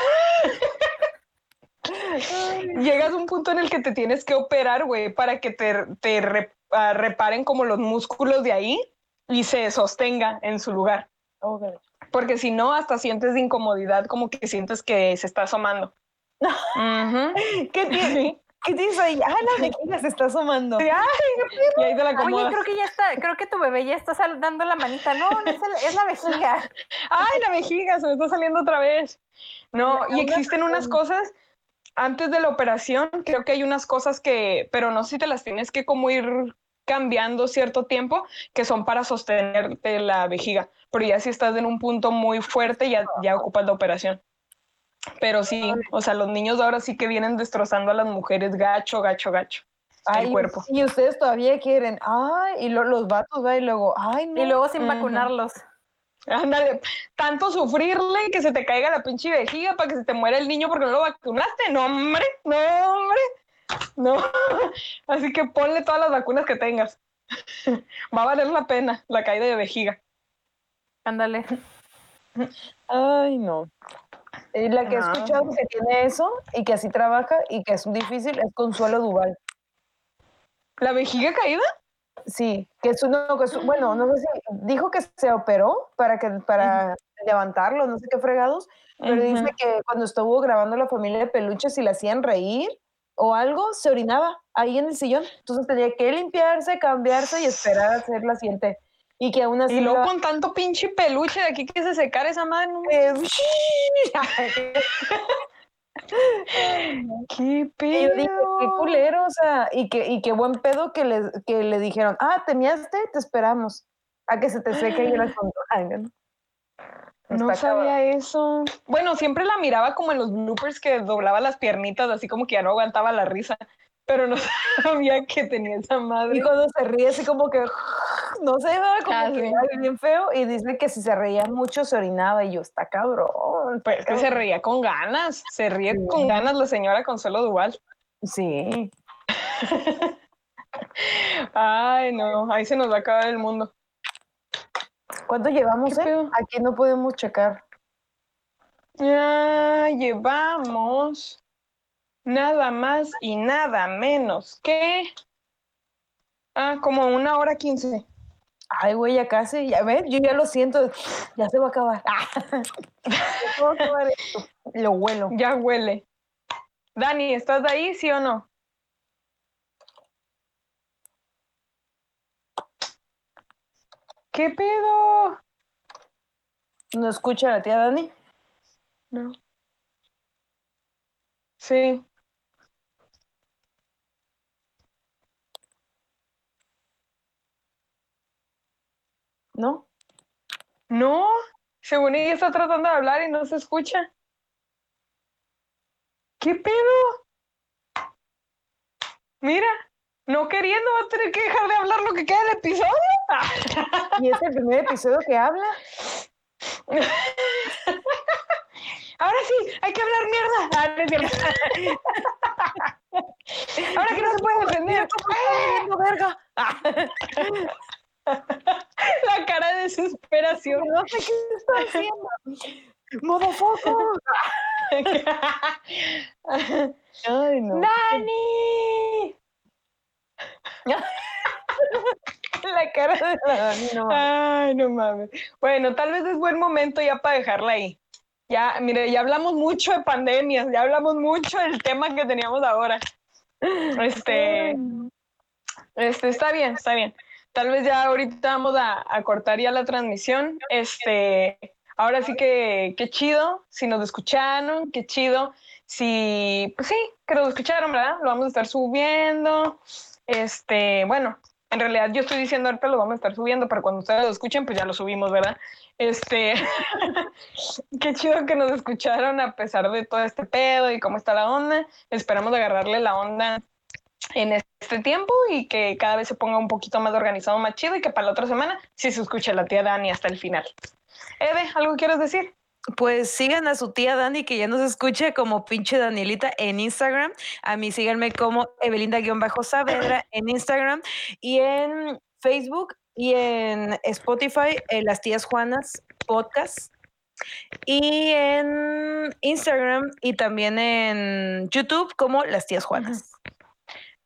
llegas a un punto en el que te tienes que operar, güey, para que te, te ah, reparen como los músculos de ahí y se sostenga en su lugar. Porque si no, hasta sientes incomodidad, como que sientes que se está asomando. ¿Qué tiene? ¿Qué tienes ahí? Ah, la vejiga se está asomando. Ay, y ahí te la Oye, creo que ya está, creo que tu bebé ya está dando la manita. No, no es, es, la vejiga. Ay, la vejiga, se me está saliendo otra vez. No, y existen unas cosas antes de la operación, creo que hay unas cosas que, pero no sé si te las tienes que como ir cambiando cierto tiempo, que son para sostenerte la vejiga. Pero ya si estás en un punto muy fuerte, ya, ya ocupas la operación. Pero sí, o sea, los niños ahora sí que vienen destrozando a las mujeres gacho, gacho, gacho. el cuerpo. Y ustedes todavía quieren, ay, y los vatos, va, y luego, ay, Y luego sin vacunarlos. Ándale, tanto sufrirle que se te caiga la pinche vejiga para que se te muera el niño porque no lo vacunaste. No, hombre, no, hombre. No, así que ponle todas las vacunas que tengas. Va a valer la pena la caída de vejiga. Ándale. Ay, no. Y la que he escuchado que tiene eso y que así trabaja y que es difícil es Consuelo Duval. ¿La vejiga caída? Sí, que es uno, bueno, no sé si dijo que se operó para que para levantarlo, no sé qué fregados, pero dice que cuando estuvo grabando la familia de peluches y la hacían reír, o algo, se orinaba ahí en el sillón. Entonces tenía que limpiarse, cambiarse y esperar a hacer la siguiente. Y que aún así. Y luego con tanto pinche peluche de aquí que se secar esa madre. Eh, qué pedo. Y qué culero, o sea, y, que, y qué buen pedo que le, que le dijeron, ah, te miaste, te esperamos a que se te seque y la ¿no? No sabía eso. Bueno, siempre la miraba como en los bloopers que doblaba las piernitas, así como que ya no aguantaba la risa, pero no sabía que tenía esa madre. Y cuando se ríe, así como que, no sé, como ah, que bien feo, y dice que si se reía mucho se orinaba, y yo, está cabrón. Pues que se reía con ganas, se ríe con ganas la señora Consuelo Duval. Sí. Ay, no, ahí se nos va a acabar el mundo. ¿Cuánto llevamos, eh? Aquí no podemos checar. Ya llevamos nada más y nada menos que. Ah, como una hora quince. Ay, güey, ya casi, ya ves, yo ya lo siento, ya se va a acabar. Lo huelo. Ya huele. Dani, ¿estás ahí, sí o no? ¿Qué pedo? ¿No escucha la tía Dani? No. Sí. ¿No? No, según ella está tratando de hablar y no se escucha. ¿Qué pedo? Mira no queriendo va a tener que dejar de hablar lo que queda del episodio. ¿Y es el primer episodio que habla? Ahora sí, hay que hablar mierda. Ah, Ahora que no se puede defender. verga. La cara de desesperación. No sé qué está haciendo. Modo foco. Ay, no. ¡Dani! la cara de la Dani, no. Ay, no mames. Bueno, tal vez es buen momento ya para dejarla ahí. Ya, mire, ya hablamos mucho de pandemias, ya hablamos mucho del tema que teníamos ahora. Este, este, está bien, está bien. Tal vez ya ahorita vamos a, cortar ya la transmisión. Este, ahora sí que, qué chido, si nos escucharon, qué chido. Si, pues sí, que nos escucharon, ¿verdad? Lo vamos a estar subiendo. Este, bueno, en realidad yo estoy diciendo ahorita lo vamos a estar subiendo, pero cuando ustedes lo escuchen, pues ya lo subimos, ¿verdad? Este, qué chido que nos escucharon a pesar de todo este pedo y cómo está la onda. Esperamos agarrarle la onda en este tiempo y que cada vez se ponga un poquito más organizado, más chido y que para la otra semana sí se escuche la tía Dani hasta el final. Eve, ¿algo quieres decir? Pues sigan a su tía Dani, que ya nos escuche como pinche Danielita en Instagram. A mí síganme como Evelinda-Saavedra en Instagram y en Facebook y en Spotify, en Las Tías Juanas Podcast. Y en Instagram y también en YouTube como Las Tías Juanas.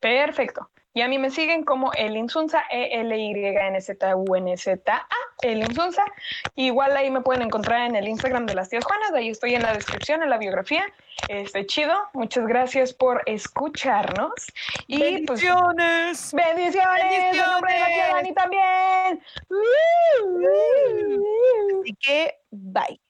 Perfecto. Y a mí me siguen como el Insunza, E-L-Y-N-Z-U-N-Z-A, el Insunza. Igual ahí me pueden encontrar en el Instagram de las tías Juanas, ahí estoy en la descripción, en la biografía. Este chido, muchas gracias por escucharnos. Y bendiciones. Pues, bendiciones. bendiciones. En nombre de la tía Dani también. Así que, bye.